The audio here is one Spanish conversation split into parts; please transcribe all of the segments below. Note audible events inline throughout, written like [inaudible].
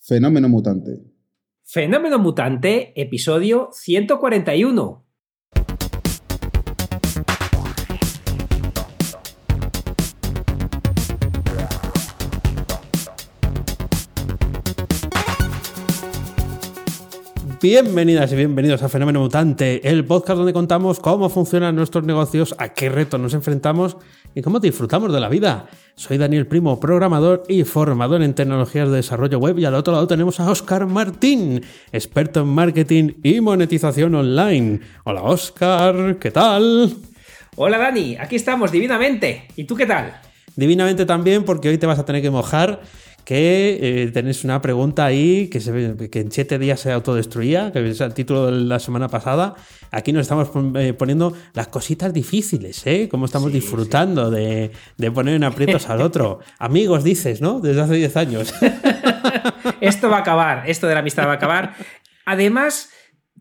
Fenómeno Mutante. Fenómeno Mutante, episodio 141. Bienvenidas y bienvenidos a Fenómeno Mutante, el podcast donde contamos cómo funcionan nuestros negocios, a qué retos nos enfrentamos y cómo disfrutamos de la vida. Soy Daniel Primo, programador y formador en tecnologías de desarrollo web y al otro lado tenemos a Oscar Martín, experto en marketing y monetización online. Hola Oscar, ¿qué tal? Hola Dani, aquí estamos divinamente. ¿Y tú qué tal? Divinamente también porque hoy te vas a tener que mojar que eh, tenéis una pregunta ahí que, se, que en siete días se autodestruía, que es el título de la semana pasada. Aquí nos estamos eh, poniendo las cositas difíciles, ¿eh? Cómo estamos sí, disfrutando sí. De, de, poner en aprietos al otro. [laughs] Amigos, dices, ¿no? Desde hace 10 años. [laughs] esto va a acabar, esto de la amistad va a acabar. Además,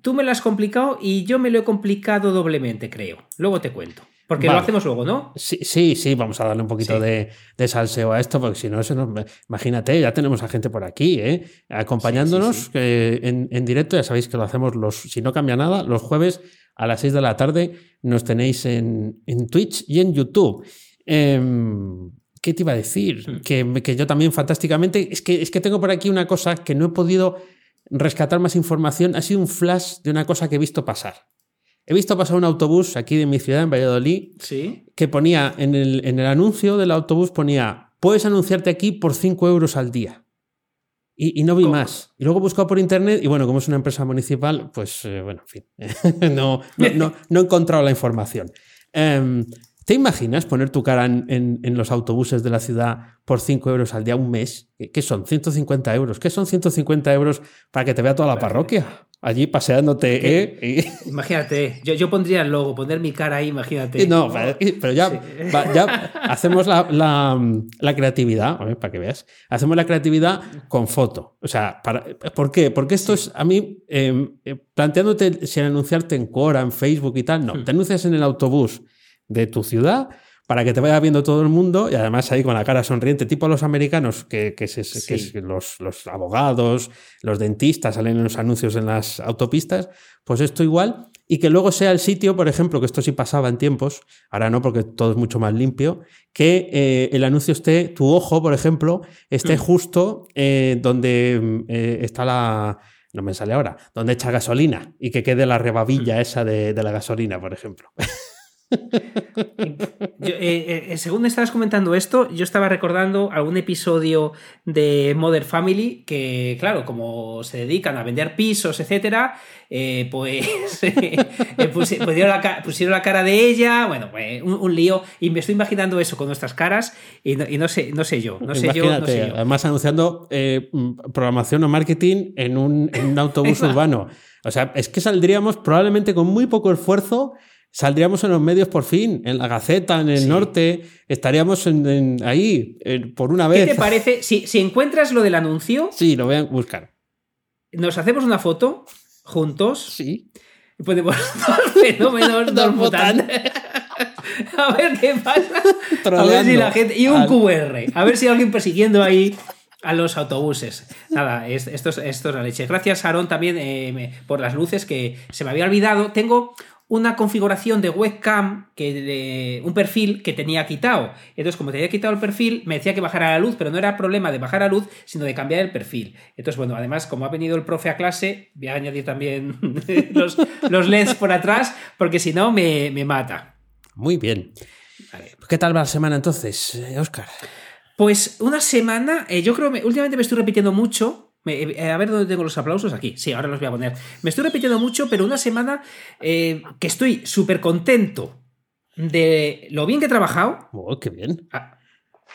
tú me lo has complicado y yo me lo he complicado doblemente, creo. Luego te cuento. Porque vale. lo hacemos luego, ¿no? Sí, sí, sí, vamos a darle un poquito sí. de, de, salseo a esto, porque si no, nos, imagínate, ya tenemos a gente por aquí, ¿eh? acompañándonos sí, eh, en, en, directo. Ya sabéis que lo hacemos, los, si no cambia nada, los jueves a las 6 de la tarde nos tenéis en, en Twitch y en YouTube. Eh, ¿Qué te iba a decir? Que, que, yo también fantásticamente. Es que, es que tengo por aquí una cosa que no he podido rescatar más información. Ha sido un flash de una cosa que he visto pasar. He visto pasar un autobús aquí de mi ciudad, en Valladolid, ¿Sí? que ponía en el, en el anuncio del autobús, ponía, puedes anunciarte aquí por 5 euros al día. Y, y no vi ¿Cómo? más. Y luego he buscado por internet y bueno, como es una empresa municipal, pues eh, bueno, en fin, [laughs] no, no, no, no, he encontrado la información. Um, ¿Te imaginas poner tu cara en, en, en, los autobuses de la ciudad por 5 euros al día un mes? ¿Qué son? 150 euros. ¿Qué son 150 euros para que te vea toda la parroquia? Allí paseándote. ¿eh? [laughs] Imagínate, yo, yo, pondría el logo, poner mi cara ahí, imagínate. No, pero ya, sí. ya hacemos la, la, la creatividad, ver, para que veas, hacemos la creatividad con foto. O sea, para, ¿por qué? Porque esto es a mí, eh, planteándote si anunciarte en Quora, en Facebook y tal, no, hmm. te anuncias en el autobús de tu ciudad para que te vaya viendo todo el mundo y además ahí con la cara sonriente, tipo los americanos, que, que, se, sí. que es los, los, abogados, los dentistas salen en los anuncios en las autopistas, pues esto igual, y que luego sea el sitio, por ejemplo, que esto sí pasaba en tiempos, ahora no porque todo es mucho más limpio, que eh, el anuncio esté, tu ojo, por ejemplo, esté mm. justo eh, donde eh, está la... No me sale ahora, donde echa gasolina y que quede la rebabilla esa de, de la gasolina, por ejemplo. [laughs] Yo, eh, eh, según estabas comentando esto, yo estaba recordando algún episodio de Mother Family que, claro, como se dedican a vender pisos, etcétera, eh, pues [laughs] pusieron, la, pusieron, la, cara de ella, bueno, pues un, un, lío, y me estoy imaginando eso con nuestras caras y no, y no sé, no sé yo, no sé yo, no sé yo. Además anunciando eh, programación o marketing en un, en un autobús [laughs] urbano. O sea, es que saldríamos probablemente con muy poco esfuerzo saldríamos en los medios por fin, en la Gaceta, en el sí. norte, estaríamos en, en, ahí por una vez. ¿Qué te parece? Si, si, encuentras lo del anuncio. Sí, lo voy a buscar. Nos hacemos una foto juntos. Sí. Y ponemos [laughs] dos fenómenos, [laughs] dos mutantes. [laughs] a ver qué pasa. a ver si la gente. Y un al... QR. A ver si hay alguien persiguiendo ahí a los autobuses. Nada, esto, esto, esto es la leche. Gracias, Aaron, también eh, por las luces que se me había olvidado. Tengo una configuración de webcam, que de, un perfil que tenía quitado. Entonces, como tenía quitado el perfil, me decía que bajara la luz, pero no era problema de bajar la luz, sino de cambiar el perfil. Entonces, bueno, además, como ha venido el profe a clase, voy a añadir también [laughs] los, los, LEDs por atrás, porque si no, me, me, mata. Muy bien. Vale. ¿Qué tal va la semana entonces, Oscar? Pues una semana, eh, yo creo, que últimamente me estoy repitiendo mucho, a ver dónde tengo los aplausos. Aquí. Sí, ahora los voy a poner. Me estoy repitiendo mucho, pero una semana eh, que estoy súper contento de lo bien que he trabajado. Oh, qué bien.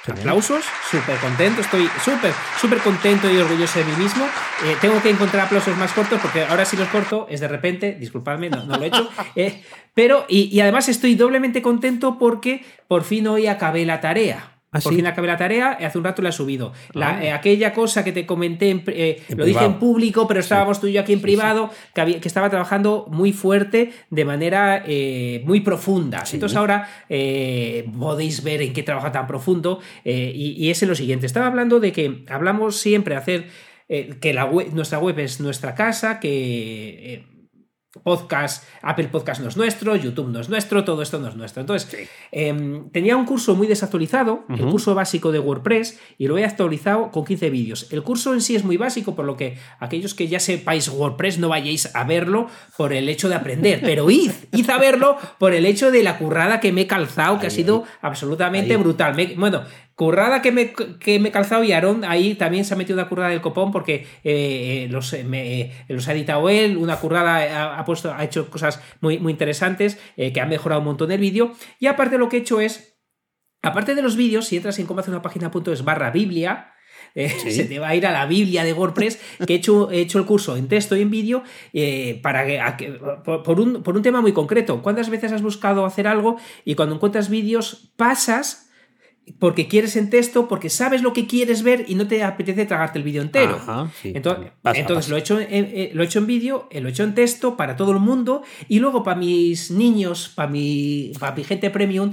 Aplausos, súper contento, estoy súper, súper contento y orgulloso de mí mismo. Eh, tengo que encontrar aplausos más cortos porque ahora si los corto es de repente, disculpadme, no, lo he hecho. [laughs] Eh, pero, y, además estoy doblemente contento porque por fin hoy acabé la tarea. ¿Ah, Por fin acabé la tarea, hace un rato la he subido. Ah. Eh, aquella cosa que te comenté, eh, lo dije en público, pero estábamos tú y yo aquí en privado, Que, que, estaba trabajando muy fuerte, de manera eh, muy profunda. Entonces ahora podéis ver en qué trabaja tan profundo, y, y, es en lo siguiente. Estaba hablando de que hablamos siempre de hacer que la nuestra web es nuestra casa, que podcast, Apple Podcast no es nuestro, YouTube no es nuestro, todo esto no es nuestro. Entonces, em, tenía un curso muy desactualizado, el curso básico de WordPress, y lo he actualizado con 15 vídeos. El curso en sí es muy básico, por lo que aquellos que ya sepáis WordPress no vayáis a verlo por el hecho de aprender, pero id, id a verlo por el hecho de la currada que me he calzado, que ha sido absolutamente brutal. bueno, Currada que me, que me he calzado y Aaron ahí también se ha metido una currada del copón porque eh, eh, los, eh, los, ha editado él, una currada ha, puesto, ha hecho cosas muy, muy interesantes que han mejorado un montón el vídeo. Y aparte lo que he hecho es, aparte de los vídeos, si entras en cómo hacer una página.es barra Biblia, se te va a ir a la Biblia de WordPress, que he hecho, he hecho el curso en texto y en vídeo para que, por, un, por un tema muy concreto. ¿Cuántas veces has buscado hacer algo y cuando encuentras vídeos pasas porque quieres en texto, porque sabes lo que quieres ver y no te apetece tragarte el vídeo entero. entonces, Lo, he hecho en, eh, lo he hecho en vídeo, eh, lo he hecho en texto para todo el mundo y luego para mis niños, para mi, para mi gente premium,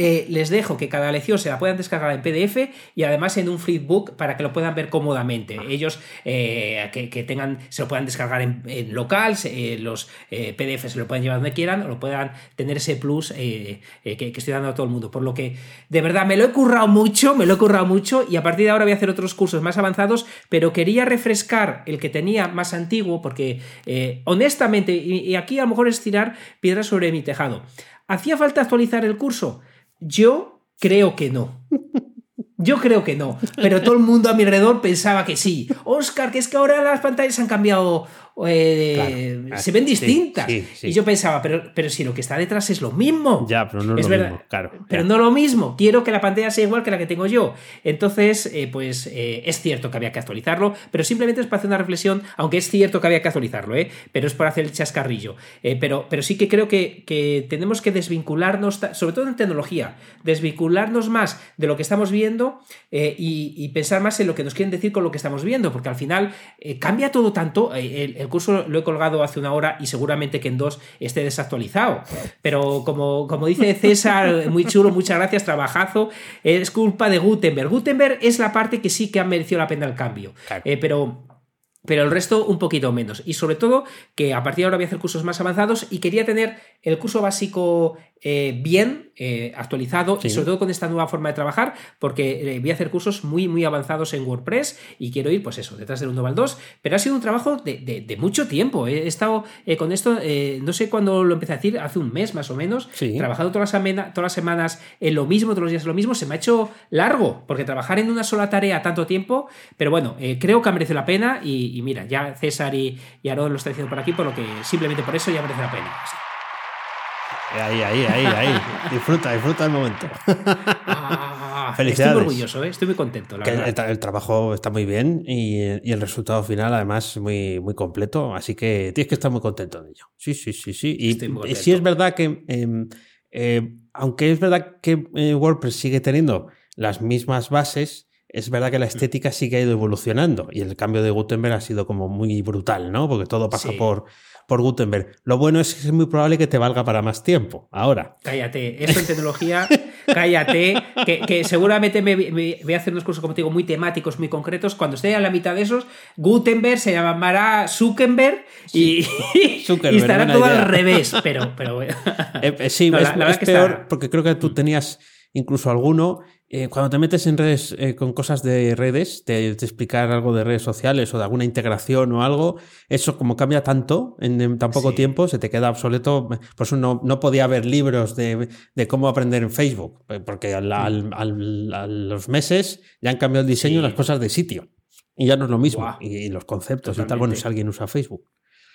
eh, les dejo que cada lección se la puedan descargar en PDF y además en un flipbook para que lo puedan ver cómodamente. Ellos eh, que, tengan, se lo puedan descargar en, local, eh, los PDF se lo pueden llevar donde quieran o lo puedan tener ese plus que, estoy dando a todo el mundo. Por lo que de verdad me lo he currado mucho, me lo he currado mucho y a partir de ahora voy a hacer otros cursos más avanzados, pero quería refrescar el que tenía más antiguo porque honestamente, y aquí a lo mejor es tirar piedras sobre mi tejado. ¿Hacía falta actualizar el curso? Yo creo que no. Yo creo que no, pero todo el mundo a mi alrededor pensaba que sí. Oscar, que es que ahora las pantallas han cambiado eh, se ven distintas. Y yo pensaba, pero, pero si lo que está detrás es lo mismo. Ya, pero no es, lo mismo, claro. Pero no lo mismo. Quiero que la pantalla sea igual que la que tengo yo. Entonces, eh, pues eh, es cierto que había que actualizarlo, pero simplemente es para hacer una reflexión, aunque es cierto que había que actualizarlo, pero es para hacer el chascarrillo. pero, pero sí que creo que, que tenemos que desvincularnos, sobre todo en tecnología, desvincularnos más de lo que estamos viendo y, pensar más en lo que nos quieren decir con lo que estamos viendo, porque al final cambia todo tanto. el curso lo he colgado hace una hora y seguramente que en dos esté desactualizado. Pero como, como dice César, [laughs] muy chulo, muchas gracias, trabajazo, es culpa de Gutenberg. Gutenberg es la parte que sí que ha merecido la pena el cambio. Eh, pero pero el resto un poquito menos. Y sobre todo que a partir de ahora voy a hacer cursos más avanzados y quería tener el curso básico eh, bien eh, actualizado y sobre todo con esta nueva forma de trabajar porque eh, voy a hacer cursos muy muy avanzados en WordPress y quiero ir pues eso, detrás del 1 al 2, pero ha sido un trabajo de, mucho tiempo. He estado con esto, no sé cuándo lo empecé a decir, hace un mes más o menos, trabajando todas las, todas las semanas en lo mismo, todos los días en lo mismo, se me ha hecho largo porque trabajar en una sola tarea tanto tiempo, pero bueno, creo que ha merecido la pena y, mira, ya César y, y Aaron lo están diciendo por aquí, por lo que simplemente por eso ya merece la pena. Ahí, ahí, ahí, ahí. [laughs] disfruta, disfruta el momento. Ah, Felicidades. Estoy orgulloso, ¿eh? estoy muy contento. el, trabajo está muy bien y, el resultado final, además, muy, muy completo. Así que tienes que estar muy contento de ello. Sí, sí, sí, sí. Y, sí es verdad que, em, eh, aunque es verdad que eh, WordPress sigue teniendo las mismas bases, es verdad que la estética sí que ha ido evolucionando y el cambio de Gutenberg ha sido como muy brutal, ¿no? Porque todo pasa por por Gutenberg. Lo bueno es que es muy probable que te valga para más tiempo. Ahora. Cállate, esto en tecnología, [laughs] cállate, que, seguramente me, voy a hacer unos cursos, como te digo, muy temáticos, muy concretos. Cuando esté a la mitad de esos, Gutenberg se llamará Zuckerberg y, [laughs] estará todo al revés. Pero, pero [laughs] eh, eh, sí, es, peor porque creo que tú tenías incluso alguno eh, cuando te metes en redes eh, con cosas de redes, de, explicar algo de redes sociales o de alguna integración o algo, eso como cambia tanto en, tan poco tiempo, se te queda obsoleto. Por eso no, no podía haber libros de, cómo aprender en Facebook, porque a los meses ya han cambiado el diseño y las cosas de sitio. Y ya no es lo mismo. Y, los conceptos y tal. Bueno, si alguien usa Facebook.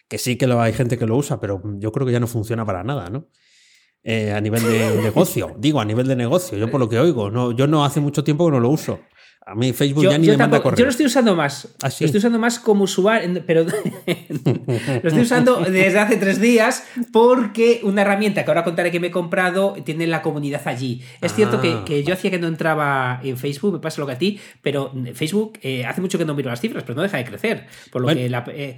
Que sí que lo, hay gente que lo usa, pero yo creo que ya no funciona para nada, ¿no? A nivel de negocio. [laughs] Digo, a nivel de negocio, yo por lo que oigo. No, yo no hace mucho tiempo que no lo uso. A mí Facebook ya ni me manda correo. Yo lo estoy usando más. ¿Ah, Lo estoy usando más como usuario, pero [laughs] lo estoy usando [laughs] desde hace tres días porque una herramienta que ahora contaré que me he comprado tiene la comunidad allí. Es cierto que, Ah, que yo hacía que no entraba en Facebook, me pasa lo que a ti, pero Facebook eh, hace mucho que no miro las cifras, pero no deja de crecer. Por lo Bueno. que la- eh,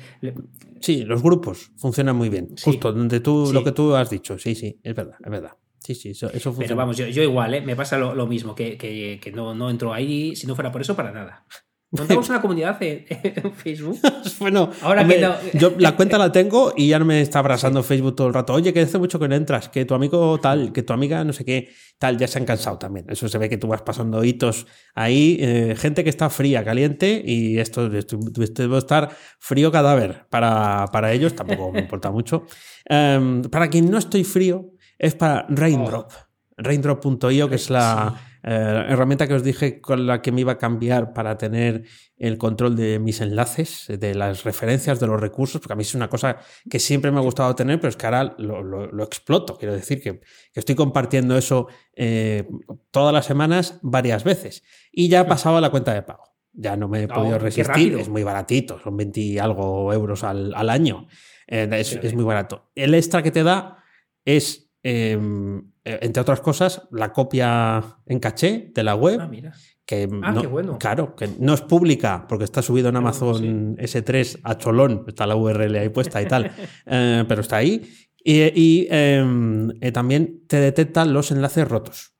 Sí, los grupos funcionan muy bien. Sí. Justo donde tú, Sí. lo que tú has dicho. Sí, sí, es verdad, es verdad. Sí, sí, eso, eso funciona. pero vamos, yo, yo igual, ¿eh? me pasa lo, lo mismo, que, que- que no, no entro ahí si no fuera por eso, para nada. Montamos [laughs] una comunidad en, en Facebook. [laughs] Bueno, Ahora hombre, que no- yo la cuenta la [laughs] tengo y ya no me está abrazando Facebook todo el rato. Oye, que hace mucho que no entras, que tu amigo tal, que tu amiga no sé qué, tal, ya se han cansado también. Eso se ve que tú vas pasando hitos ahí, eh, gente que está fría, caliente y esto, esto, esto debe estar frío cadáver para, para ellos, tampoco me importa mucho. Em, para quien no estoy frío, es para Raindrop. Raindrop.io, que es la eh, herramienta que os dije con la que me iba a cambiar para tener el control de mis enlaces, de las referencias, de los recursos, porque a mí es una cosa que siempre me ha gustado tener, pero es que ahora lo, lo- lo exploto. Quiero decir que, que estoy compartiendo eso eh, todas las semanas varias veces. Y ya he pasado a la cuenta de pago. Ya no me he Oh, podido resistir. Es muy baratito, son 20 y algo euros al, al año. Eh, es muy barato. El extra que te da es, eh, eh, entre otras cosas, la copia en caché de la web Ah, mira. que Ah, no, qué bueno. Claro, que no es pública porque está subido en Amazon S3 a cholón, está la URL ahí puesta y tal, [laughs] eh, pero está ahí. Y, y, eh, también te detecta los enlaces rotos.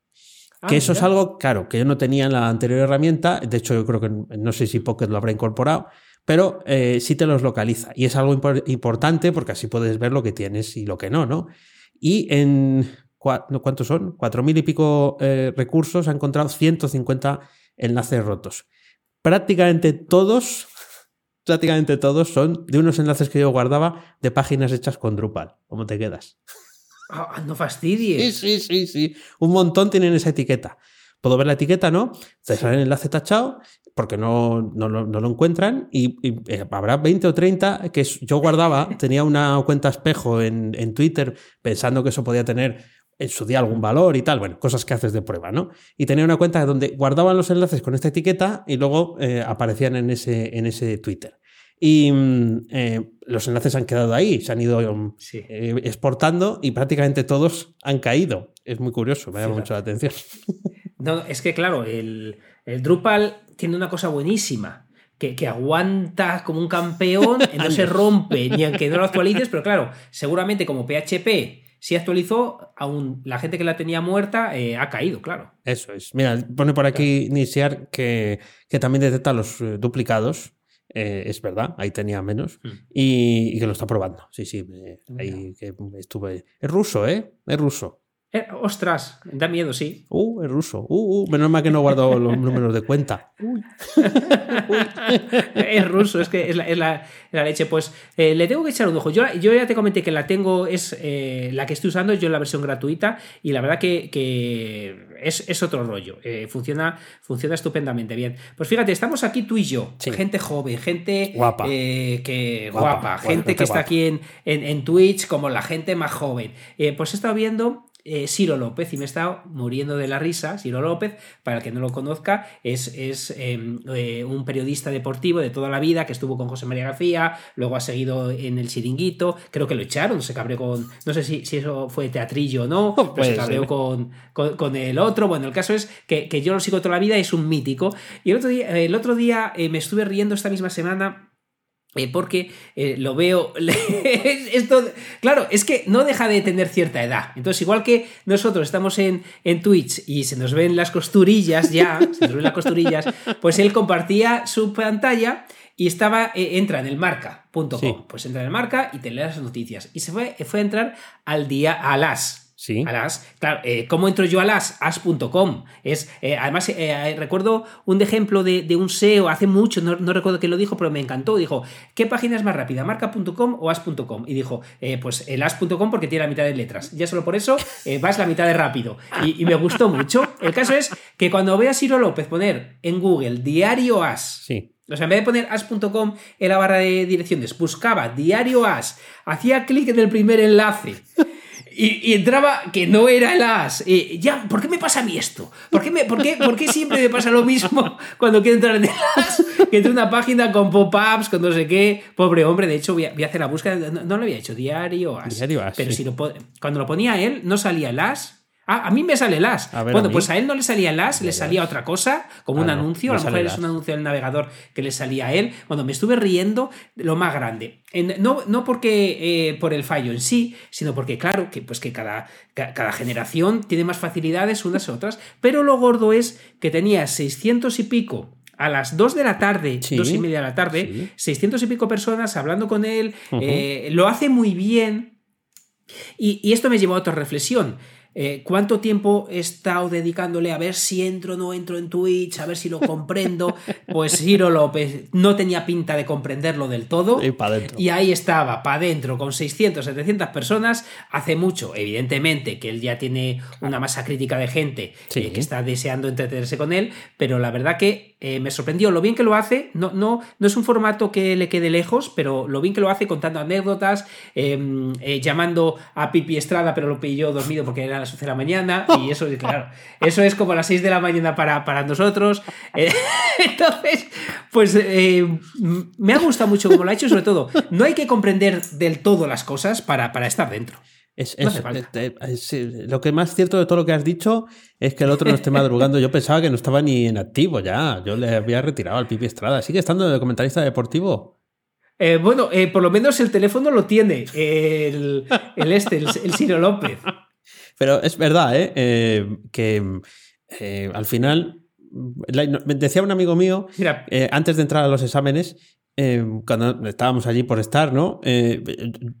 Ah, que eso es algo, claro, que yo no tenía en la anterior herramienta. De hecho, yo creo que no sé si Pocket lo habrá incorporado, pero eh, sí te los localiza. Y es algo impor- importante porque así puedes ver lo que tienes y lo que no, ¿no? Y en. ¿Cuántos son? Cuatro mil y pico eh, recursos ha encontrado 150 enlaces rotos. Prácticamente todos. [laughs] Prácticamente todos son de unos enlaces que yo guardaba de páginas hechas con Drupal. ¿Cómo te quedas? Ah, no fastidies. Sí, sí, sí, sí. Un montón tienen esa etiqueta. Puedo ver la etiqueta, ¿no? Te sale el enlace tachado porque no, no, lo- no lo encuentran y, y, eh, habrá 20 o 30 que yo guardaba, [laughs] tenía una cuenta espejo en, en Twitter pensando que eso podía tener en su día algún valor y tal, bueno, cosas que haces de prueba, ¿no? Y tenía una cuenta donde guardaban los enlaces con esta etiqueta y luego eh, aparecían en ese, en ese Twitter. Y mm, eh, los enlaces han quedado ahí, se han ido mm, Sí. eh, exportando y prácticamente todos han caído. Es muy curioso, me llama mucho la atención. [laughs] No, es que claro, el, el Drupal tiene una cosa buenísima. Que, que aguanta como un campeón, no se rompe ni aunque no lo actualices, pero claro, seguramente como PHP si actualizó, aún la gente que la tenía muerta eh, ha caído, claro. Eso es. Mira, pone por aquí Nisiar que, que también detecta los eh, duplicados. Eh, es verdad, ahí tenía menos. Mm. Y, y que lo está probando. Sí, sí. ahí que estuve. Es ruso, ¿eh? Es ruso. Eh, ostras, da miedo, sí. Uh, es ruso. Uh, uh, menos mal que no guardo los [laughs] números de cuenta. Uy. es ruso, es que es la, es la- la leche. Pues eh, le tengo que echar un ojo. Yo, yo ya te comenté que la tengo, es eh, la que estoy usando, yo en la versión gratuita, y la verdad que, que es, es otro rollo. Funciona, funciona estupendamente bien. Pues fíjate, estamos aquí tú y yo, Sí. gente joven, gente Guapa. que, Guapa, guapa, guapa, gente que está aquí en, en, en Twitch, como la gente más joven. Pues he estado viendo eh, Ciro López y me he estado muriendo de la risa. Ciro López, para el que no lo conozca, es, es eh, eh, un periodista deportivo de toda la vida que estuvo con José María García, luego ha seguido en el chiringuito, creo que lo echaron, se cabreó con, no sé si, si eso fue teatrillo o no, pero Puede se cabreó con, con el otro. Bueno, el caso es que, que yo lo sigo toda la vida, es un mítico. Y el otro día, el otro día eh, me estuve riendo esta misma semana eh, porque eh, lo veo. [laughs] Esto, claro, es que no deja de tener cierta edad. Entonces, igual que nosotros estamos en, en Twitch y se nos ven las costurillas ya, [laughs] se nos ven las costurillas, pues él compartía su pantalla y estaba, eh, entra en el marca.com. Sí. Pues entra en el marca y te lee las noticias. Y se fue, fue a entrar al día, a las. Sí. A las, claro, eh, ¿cómo entro yo a las? As.com. Es, eh, además, eh, recuerdo un ejemplo de, de un SEO hace mucho, no, no recuerdo quién lo dijo, pero me encantó. Dijo, ¿qué página es más rápida, marca.com o as.com? Y dijo, pues el as.com porque tiene la mitad de letras. Ya solo por eso vas la mitad de rápido. Y, y me gustó mucho. El caso es que cuando veas a Ciro López poner en Google diario as, Sí. o sea, en vez de poner as.com en la barra de direcciones, buscaba diario as, hacía clic en el primer enlace Y, entraba que no era el as. ya, ¿por qué me pasa a mí esto? ¿Por qué, me, por, qué, ¿Por qué siempre me pasa lo mismo [laughs] cuando quiero entrar en el as? Que entre una página con pop-ups, con no sé qué. Pobre hombre, de hecho, voy a, hacer la búsqueda. No, lo había hecho, diario as. Diario as. Pero si lo, cuando lo ponía él, no salía el as Ah, a mí me sale el as. bueno, pues a él no le salía el as, le salía otra cosa, como un ah, anuncio. a lo mejor es un anuncio del navegador que le salía a él. Bueno, me estuve riendo lo más grande. no, no porque eh, por el fallo en sí, sino porque, claro, que, pues que cada, cada generación tiene más facilidades unas otras. Pero lo gordo es que tenía 600 y pico a las 2 de la tarde, dos y media de la tarde, 600 y pico personas hablando con él. Eh, lo hace muy bien. Y, y, esto me llevó a otra reflexión. Eh, ¿Cuánto tiempo he estado dedicándole a ver si entro o no entro en Twitch, a ver si lo comprendo? [laughs] Pues Ciro López no tenía pinta de comprenderlo del todo. Y, ahí estaba, para adentro, con 600, 700 personas. Hace mucho, evidentemente, que él ya tiene una masa crítica de gente eh, que está deseando entretenerse con él, pero la verdad que eh, me sorprendió lo bien que lo hace. No, no, no es un formato que le quede lejos, pero lo bien que lo hace contando anécdotas, em, llamando a Pipi Estrada, pero lo pilló dormido porque era de la mañana y eso, claro, eso es como las 6 de la mañana para, para nosotros. [laughs] Eh, entonces, pues eh, me ha gustado mucho como lo ha hecho, sobre todo, no hay que comprender del todo las cosas para, para estar dentro. Es, lo que más cierto de todo lo que has dicho es que el otro no esté madrugando. Yo pensaba que no estaba ni en activo ya. Yo le había retirado al Pipi Estrada. ¿Sigue estando de comentarista deportivo? Eh, bueno, por lo menos el teléfono lo tiene el, el este, el, el Ciro López. Pero es verdad, ¿eh? eh que eh, al final, me decía un amigo mío, eh, antes de entrar a los exámenes, cuando estábamos allí por estar, ¿no?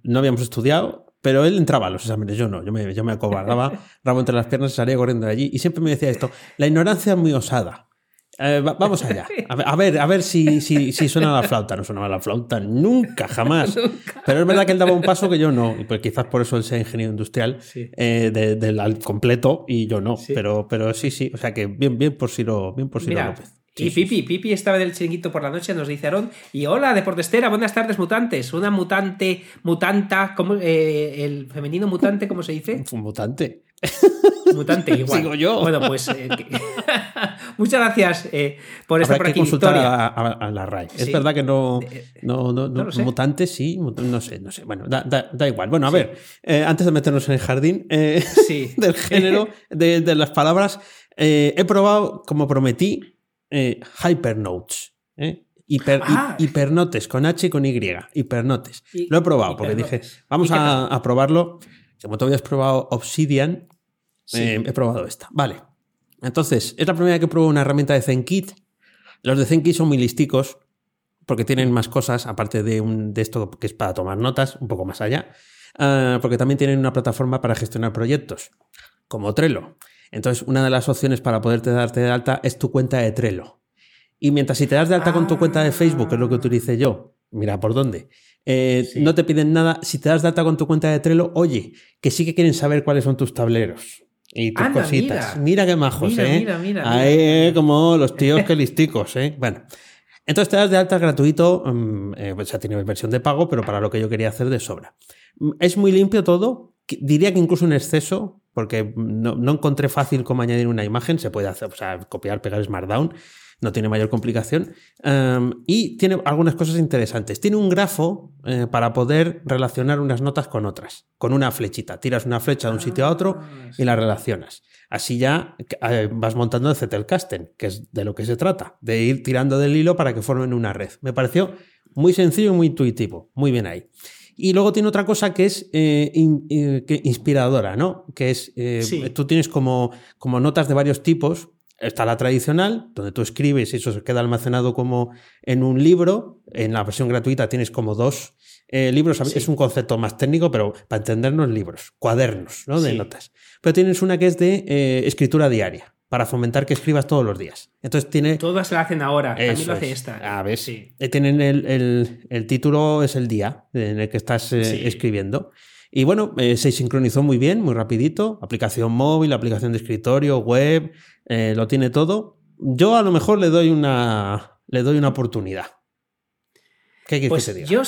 no habíamos estudiado, pero él entraba a los exámenes, yo no, yo me, yo me acobardaba, [laughs] rabo entre las piernas y salía corriendo de allí. Y siempre me decía esto, la ignorancia es muy osada. Eh, vamos allá. [laughs] A ver, a ver, si, si, si, suena la flauta. No sonaba la flauta nunca, jamás. [laughs] Pero es verdad que él daba un paso que yo no. Y pues quizás por eso él sea ingeniero industrial eh, del completo y yo no. Pero, pero sí, sí. O sea que bien, bien por Siro, bien por Siro López. y Pipi, Pipi estaba del chiringuito por la noche, nos dice Aaron. Y hola, deportestera, buenas tardes, mutantes. Una mutante, mutanta, ¿cómo, eh, el femenino mutante, ¿cómo se dice? Un mutante. Mutante, [laughs] igual. Sigo yo. Bueno, pues eh, [laughs] muchas gracias eh, por esta Habrá que consultar a, la RAI. Es verdad que no. No, no, no, mutante sí, no sé, no sé. Bueno, da, igual. Bueno, a ver, eh, antes de meternos en el jardín [laughs] del género, de, las palabras, he probado, como prometí, Hypernotes. Hiper, ah. hipernotes con H y con Y. Hipernotes. Lo he probado porque dije, vamos a, a probarlo. Como tú habías probado Obsidian, eh, he probado esta. Vale. Entonces, es la primera vez que pruebo una herramienta de ZenKit. Los de ZenKit son muy listicos porque tienen más cosas, aparte de, un, de esto que es para tomar notas, un poco más allá, ah, porque también tienen una plataforma para gestionar proyectos, como Trello. Entonces, una de las opciones para poderte darte de alta es tu cuenta de Trello. Y mientras si te das de alta con tu cuenta de Facebook, que es lo que utilicé yo, mira por dónde, eh, no te piden nada. Si te das de alta con tu cuenta de Trello, oye, que sí que quieren saber cuáles son tus tableros y tus cositas. Mira. qué majos, mira, ¿eh? Mira, mira, Ahí, como los tíos que listicos, ¿eh? Bueno. Entonces te das de alta gratuito, mm, eh, o sea, tiene versión de pago, pero para lo que yo quería hacer de sobra. Mm, es muy limpio todo, diría que incluso en exceso, porque no, no encontré fácil cómo añadir una imagen, se puede hacer, o sea, copiar, pegar Smartdown, no tiene mayor complicación. Em, y tiene algunas cosas interesantes. Tiene un grafo eh, para poder relacionar unas notas con otras, con una flechita. Tiras una flecha de un sitio a otro y la relacionas. Así ya eh, vas montando el Zettelkasten, que es de lo que se trata, de ir tirando del hilo para que formen una red. Me pareció muy sencillo y muy intuitivo. Muy bien ahí. Y luego tiene otra cosa que es eh, inspiradora, ¿no? Que es, tú tienes como, como notas de varios tipos Está la tradicional, donde tú escribes y eso se queda almacenado como en un libro. En la versión gratuita tienes como dos eh, libros. Es un concepto más técnico, pero para entendernos, libros, cuadernos ¿no? de notas. Pero tienes una que es de eh, escritura diaria, para fomentar que escribas todos los días. Entonces tiene. Todas se la hacen ahora, también lo hace esta. A ver, sí. Eh, tienen el, título, es el día en el que estás escribiendo. Y bueno, se sincronizó muy bien, muy rapidito. Aplicación móvil, aplicación de escritorio, web, eh, lo tiene todo. Yo a lo mejor le doy una, le doy una oportunidad. ¿Qué quieres pues que te diga? Yo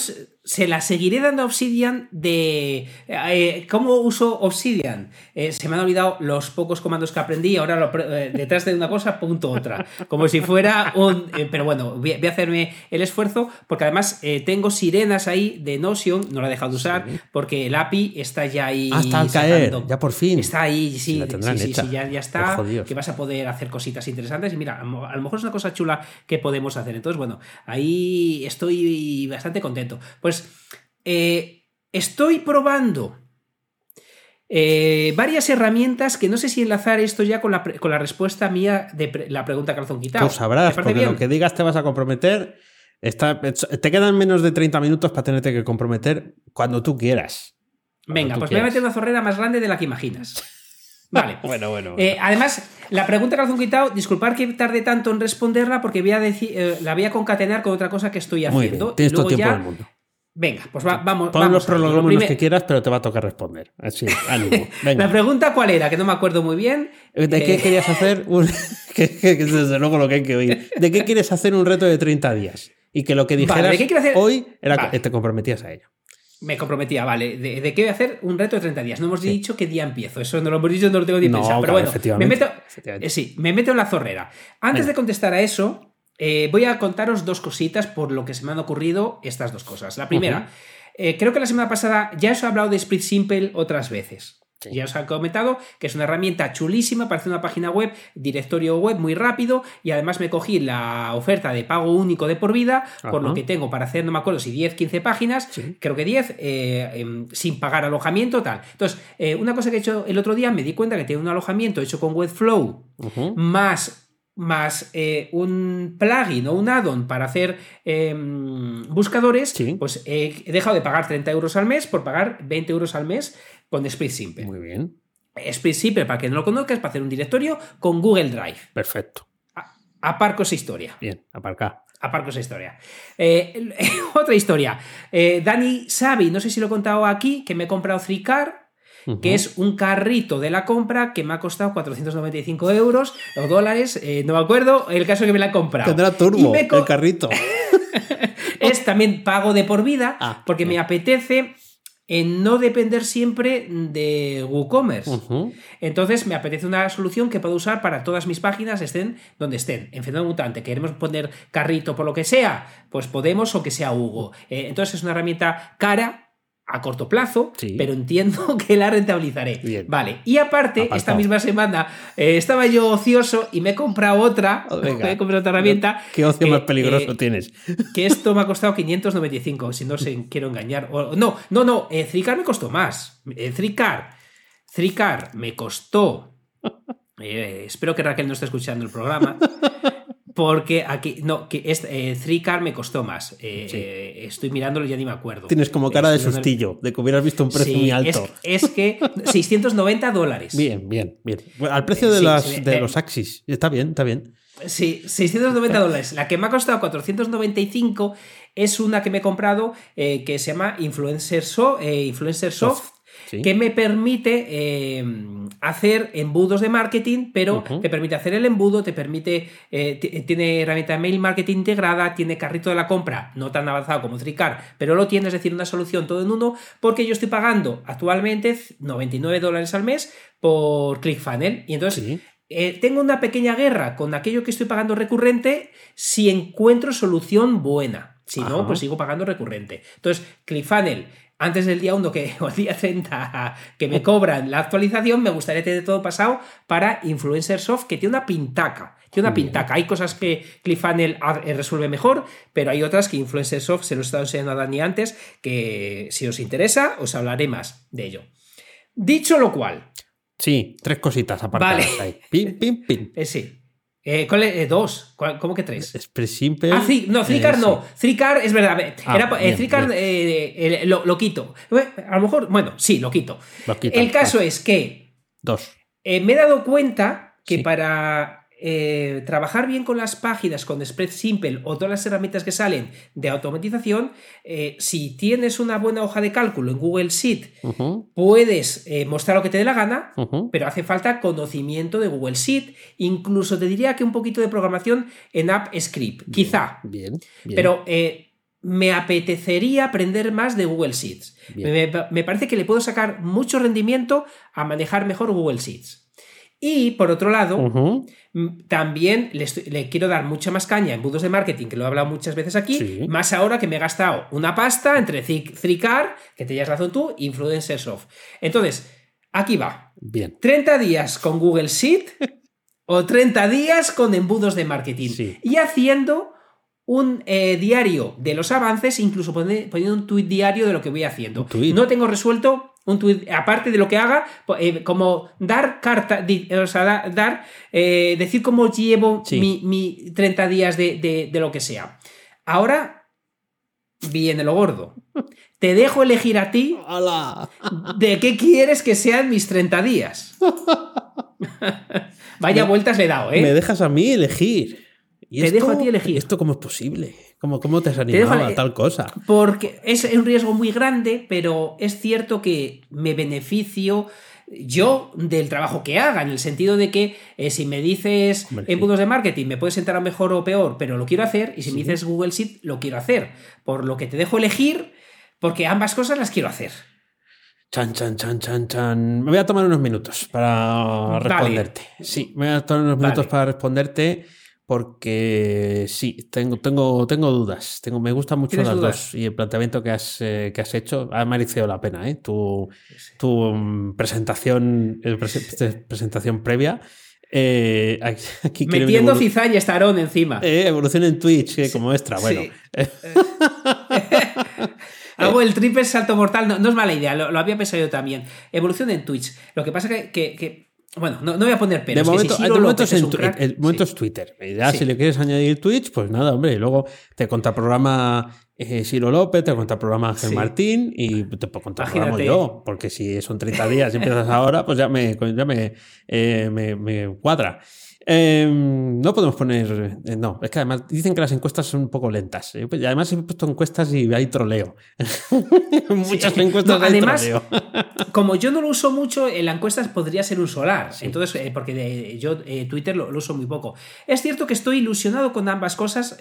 se la seguiré dando a Obsidian de eh, cómo uso Obsidian. Eh, se me han olvidado los pocos comandos que aprendí, ahora eh, detrás de una cosa punto otra, como si fuera un... pero bueno, voy, a hacerme el esfuerzo porque además tengo sirenas ahí de Notion, no la he dejado de usar porque el API está ya ahí... Hasta al caer, ya por fin. Está ahí, sí, sí, sí, ya, está, que vas a poder hacer cositas interesantes y mira, a lo mejor es una cosa chula que podemos hacer. Entonces, bueno, ahí estoy bastante contento. Pues eh, estoy probando eh, varias herramientas que no sé si enlazar esto ya con la, con la respuesta mía de la pregunta Calzón Quitado. Pues sabrás, porque lo que digas te vas a comprometer. te quedan menos de 30 minutos para tenerte que comprometer cuando tú quieras. Venga, pues me voy a meter una zorrera más grande de la que imaginas. [laughs] Vale. bueno, bueno. Eh, además, la pregunta Calzón Quitado, disculpar que tarde tanto en responderla porque voy a decir, la voy a concatenar con otra cosa que estoy haciendo. Muy tienes todo tiempo del mundo. Venga, pues vamos. Pon los prolegómenos que quieras, pero te va a tocar responder. Así, ánimo. [laughs] Venga. La pregunta cuál era, que no me acuerdo muy bien. ¿De qué eh, querías [laughs] hacer un... [laughs] desde luego lo que hay que oír. ¿De qué quieres hacer un reto de 30 días? Y que lo que dijeras hoy era que te comprometías a ello. Me comprometía, vale. ¿De, qué voy a hacer un reto de 30 días? No hemos dicho qué día empiezo. Eso no lo hemos dicho, no lo tengo ni pensado. Pero bueno, me meto, eh, sí, me meto en la zorrera. Antes de contestar a eso, eh, voy a contaros dos cositas por lo que se me han ocurrido estas dos cosas. La primera, eh, creo que la semana pasada ya os he hablado de Split Simple otras veces. Ya os he comentado que es una herramienta chulísima para hacer una página web, directorio web muy rápido y además me cogí la oferta de pago único de por vida, por lo que tengo para hacer, no me acuerdo si 10, 15 páginas, creo que 10, eh, em, sin pagar alojamiento, tal. Entonces, una cosa que he hecho el otro día, me di cuenta que tiene un alojamiento hecho con Webflow más más eh, un plugin o un add-on para hacer em, buscadores, pues he dejado de pagar 30 euros al mes por pagar 20 euros al mes con Split Simple. Muy bien. Split Simple, para que no lo conozcas, para hacer un directorio con Google Drive. Perfecto. Aparco esa historia. Bien, aparca. Aparco esa historia. Eh, [laughs] otra historia. Eh, Dani Sabi, no sé si lo he contado aquí, que me he comprado 3Car que es un carrito de la compra que me ha costado 495 euros o dólares, eh, no me acuerdo, el caso que me la he comprado. Tendrá turbo el carrito. [laughs] es también pago de por vida, ah, porque me apetece en no depender siempre de WooCommerce. Entonces me apetece una solución que puedo usar para todas mis páginas, estén donde estén. En Fenómeno Mutante, queremos poner carrito por lo que sea, pues podemos o que sea Hugo. Eh, entonces es una herramienta cara, a corto plazo, pero entiendo [laughs] que la rentabilizaré. Vale, y aparte, esta misma semana eh, estaba yo ocioso y me he comprado otra, [laughs] oh, me he comprado otra herramienta. ¿Qué ocio más peligroso eh, tienes? [laughs] Que esto me ha costado 595, si no se quiero engañar. no, no, no, eh, me costó más. Eh, Tricar, me costó. espero que Raquel no esté escuchando el programa. Porque aquí, no, que es, eh, me costó más. Eh, eh, estoy mirándolo y ya ni me acuerdo. Tienes como cara de sustillo, de que hubieras visto un precio muy alto. Es, que [laughs] 690 dólares. Bien, bien, bien. al precio de, las, de los Axis. Está bien, está bien. Sí, 690 dólares. La que me ha costado 495 es una que me he comprado que se llama Influencer, Influencer Soft que me permite eh, hacer embudos de marketing, pero te permite hacer el embudo, te permite, eh, tiene herramienta de mail marketing integrada, tiene carrito de la compra, no tan avanzado como Tricar, pero lo tiene, es decir, una solución todo en uno, porque yo estoy pagando actualmente 99 dólares al mes por ClickFunnels. Y entonces eh, tengo una pequeña guerra con aquello que estoy pagando recurrente si encuentro solución buena. Si no, pues sigo pagando recurrente. Entonces, ClickFunnels antes del día 1 que, [laughs] o el día 30 que me cobran la actualización, me gustaría tener todo pasado para Influencer Soft, que tiene una pintaca. Tiene una pintaca. Hay cosas que ClickFunnels eh, resuelve mejor, pero hay otras que Influencer Soft, se lo he estado enseñando a Dani antes, que si os interesa, os hablaré más de ello. Dicho lo cual. Sí, tres cositas aparte. Vale. Ahí. Pim, pim, pim. [laughs] Eh, sí. Eh, ¿cuál es? Eh, dos. ¿Cómo que tres? Es simple. Ah, no, Tricar no. Tricar es verdad. Ah, era, eh, lo, quito. A lo mejor, bueno, sí, lo quito. El caso es que. Dos. me he dado cuenta que para eh, trabajar bien con las páginas, con Spread Simple o todas las herramientas que salen de automatización, eh, si tienes una buena hoja de cálculo en Google Sheet, puedes eh, mostrar lo que te dé la gana, pero hace falta conocimiento de Google Sheet, incluso te diría que un poquito de programación en App Script, quizá. Bien, Pero me apetecería aprender más de Google Sheets. Me, parece que le puedo sacar mucho rendimiento a manejar mejor Google Sheets. Y por otro lado, también le, quiero dar mucha más caña en budos de marketing, que lo he hablado muchas veces aquí, más ahora que me he gastado una pasta entre Tricar, que te hayas razón tú, Influencersoft. Entonces, aquí va. Bien. 30 días con Google Sheet o 30 días con embudos de marketing. Y haciendo un eh, diario de los avances, incluso poniendo un tuit diario de lo que voy haciendo. No tengo resuelto un tuit, aparte de lo que haga, eh, como dar carta, o sea, dar, eh, decir cómo llevo mi, 30 días de, lo que sea. Ahora viene lo gordo. Te dejo elegir a ti de qué quieres que sean mis 30 días. [laughs] Vaya vueltas le he dado, ¿eh? Me dejas a mí elegir te dejo a ti elegir. ¿Esto cómo es posible? ¿Cómo, cómo te has animado a tal cosa? Porque es un riesgo muy grande, pero es cierto que me beneficio yo del trabajo que haga, en el sentido de que eh, si me dices embudos de marketing me puedes entrar mejor o peor, pero lo quiero hacer, y si me dices Google Sheet, lo quiero hacer. Por lo que te dejo elegir, porque ambas cosas las quiero hacer. Chan, chan, chan, chan, chan. Me voy a tomar unos minutos para responderte. Sí, me voy a tomar unos minutos para responderte porque sí, tengo, tengo, tengo dudas. Tengo, me gustan mucho las dos. Y el planteamiento que has, eh, que has hecho ha merecido la pena. ¿eh? Tu, tu mm, presentación, presentación previa. Eh, [laughs] aquí Metiendo cizaña estarón encima. evolución en Twitch, como extra. Bueno. [laughs] Hago el triple salto mortal. No, es mala idea, lo, había pensado yo también. Evolución en Twitch. Lo que pasa que, que bueno, no, voy a poner pelos. De momento, el, momento es Twitter. Ya si le quieres añadir Twitch, pues nada, hombre. Y luego te contraprograma eh, Ciro López, te contraprograma Ángel Martín y te contraprogramo yo. Porque si son 30 días y empiezas ahora, pues ya me, ya me, eh, me, me cuadra. Em, no podemos poner. Eh, no, es que además dicen que las encuestas son un poco lentas. Eh, pues, y además he puesto encuestas y hay troleo. [laughs] Muchas encuestas. además, [laughs] como yo no lo uso mucho, en las encuestas podría ser un solar. Entonces, eh, porque yo Twitter lo, uso muy poco. Es cierto que estoy ilusionado con ambas cosas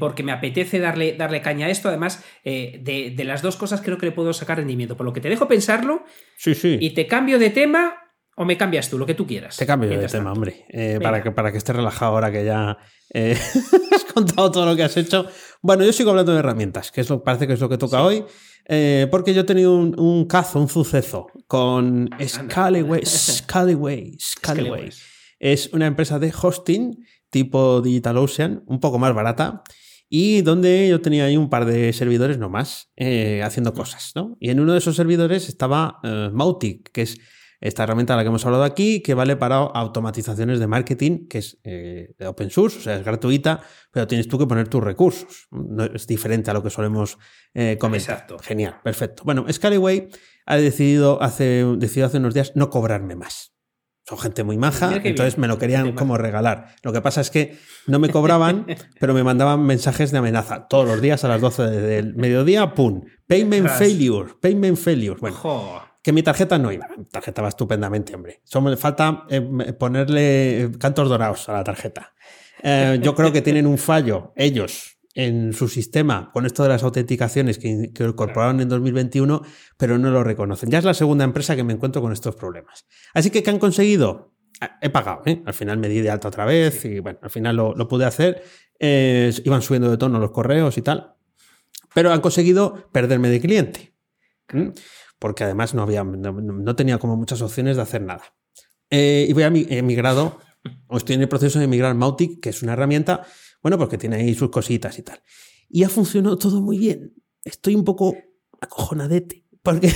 porque me apetece darle, darle caña a esto. Además, de, de, las dos cosas creo que le puedo sacar rendimiento. Por lo que te dejo pensarlo. Sí, sí. Y te cambio de tema o me cambias tú, lo que tú quieras. Te cambio de tema, hombre. Eh, para, que, para que estés relajado ahora que ya eh, [laughs] has contado todo lo que has hecho. Bueno, yo sigo hablando de herramientas, que es lo, parece que es lo que toca hoy. Eh, porque yo he tenido un, cazo, un suceso con [laughs] Scaleway. Scaleway. Scaleway. Es una empresa de hosting tipo DigitalOcean, un poco más barata. Y donde yo tenía ahí un par de servidores nomás haciendo cosas, ¿no? Y en uno de esos servidores estaba Mautic, que es esta herramienta de la que hemos hablado aquí, que vale para automatizaciones de marketing, que es eh, open source, o sea, es gratuita, pero tienes tú que poner tus recursos. No, es diferente a lo que solemos eh, comentar. Exacto. Genial, perfecto. Bueno, Scalyway ha decidido hace, decidido hace unos días no cobrarme más. Son gente muy maja, entonces me lo querían como regalar. Lo que pasa es que no me cobraban, [laughs] pero me mandaban mensajes de amenaza todos los días a las 12 del mediodía, ¡pum! Payment failure, payment failure. Bueno, que mi tarjeta no iba. Mi tarjeta va estupendamente, hombre. Solo falta eh, ponerle cantos dorados a la tarjeta. Eh, yo creo que tienen un fallo ellos en su sistema con esto de las autenticaciones que, incorporaron en 2021, pero no lo reconocen. Ya es la segunda empresa que me encuentro con estos problemas. Así que, ¿qué han conseguido? Ah, he pagado, ¿eh? Al final me di de alta otra vez y bueno, al final lo, pude hacer. iban subiendo de tono los correos y tal. Pero han conseguido perderme de cliente. Porque además no, había, no, tenía como muchas opciones de hacer nada. Eh, y voy a he migrado, o estoy en el proceso de migrar Mautic, que es una herramienta, bueno, porque tiene ahí sus cositas y tal. Y ha funcionado todo muy bien. Estoy un poco acojonadete. Porque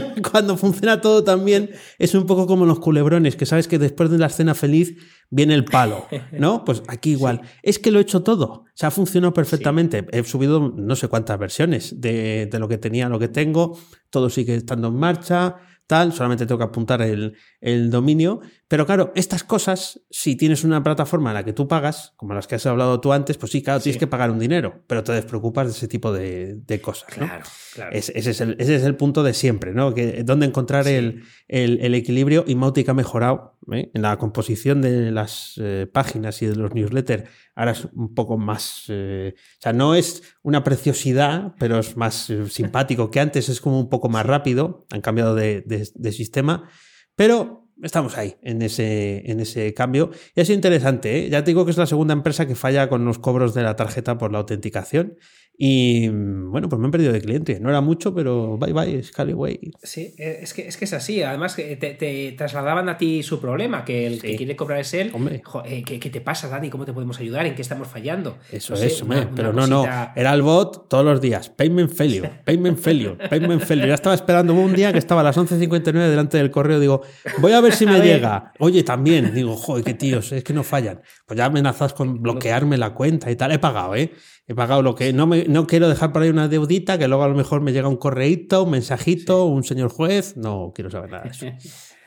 [laughs] cuando funciona todo tan bien, es un poco como los culebrones, que sabes que después de la escena feliz viene el palo, [laughs] ¿no? Pues aquí igual. Es que lo he hecho todo. se ha funcionado perfectamente. He subido no sé cuántas versiones de, de, lo que tenía, lo que tengo. Todo sigue estando en marcha, tal. Solamente tengo que apuntar el, el dominio. Pero claro, estas cosas, si tienes una plataforma en la que tú pagas, como las que has hablado tú antes, pues sí, claro, tienes que pagar un dinero, pero te despreocupas de ese tipo de, cosas. Claro, claro. ese, es el, punto de siempre, ¿no? Que, donde encontrar el, equilibrio y Mautic ha mejorado ¿eh? en la composición de las eh, páginas y de los newsletters. Ahora es un poco más. Eh, o sea, no es una preciosidad, pero es más simpático que antes, es como un poco más rápido. Han cambiado de, de sistema, pero estamos ahí, en ese, en ese cambio. Es interesante, ¿eh? ya te digo que es la segunda empresa que falla con los cobros de la tarjeta por la autenticación. Y bueno, pues me han perdido de cliente. No era mucho, pero bye bye, Scalyway. Sí, eh, es que, es que es así. Además, te, te trasladaban a ti su problema, que el que quiere cobrar es él. Hombre. Eh, ¿qué, te pasa, Dani? ¿Cómo te podemos ayudar? ¿En qué estamos fallando? Eso es, pero no, no. Era el bot todos los días. Payment failure, [laughs] payment failure, payment failure. Ya estaba esperando un día que estaba a las 11.59 delante del correo. Digo, voy a ver si [laughs] me llega. Oye, también. Digo, joder, qué tíos, es que no fallan. Pues ya amenazas con bloquearme la cuenta y tal. He pagado, ¿eh? He pagado lo que no, me, no quiero dejar por ahí una deudita que luego a lo mejor me llega un correíto, un mensajito, un señor juez. No quiero saber nada de eso. [laughs]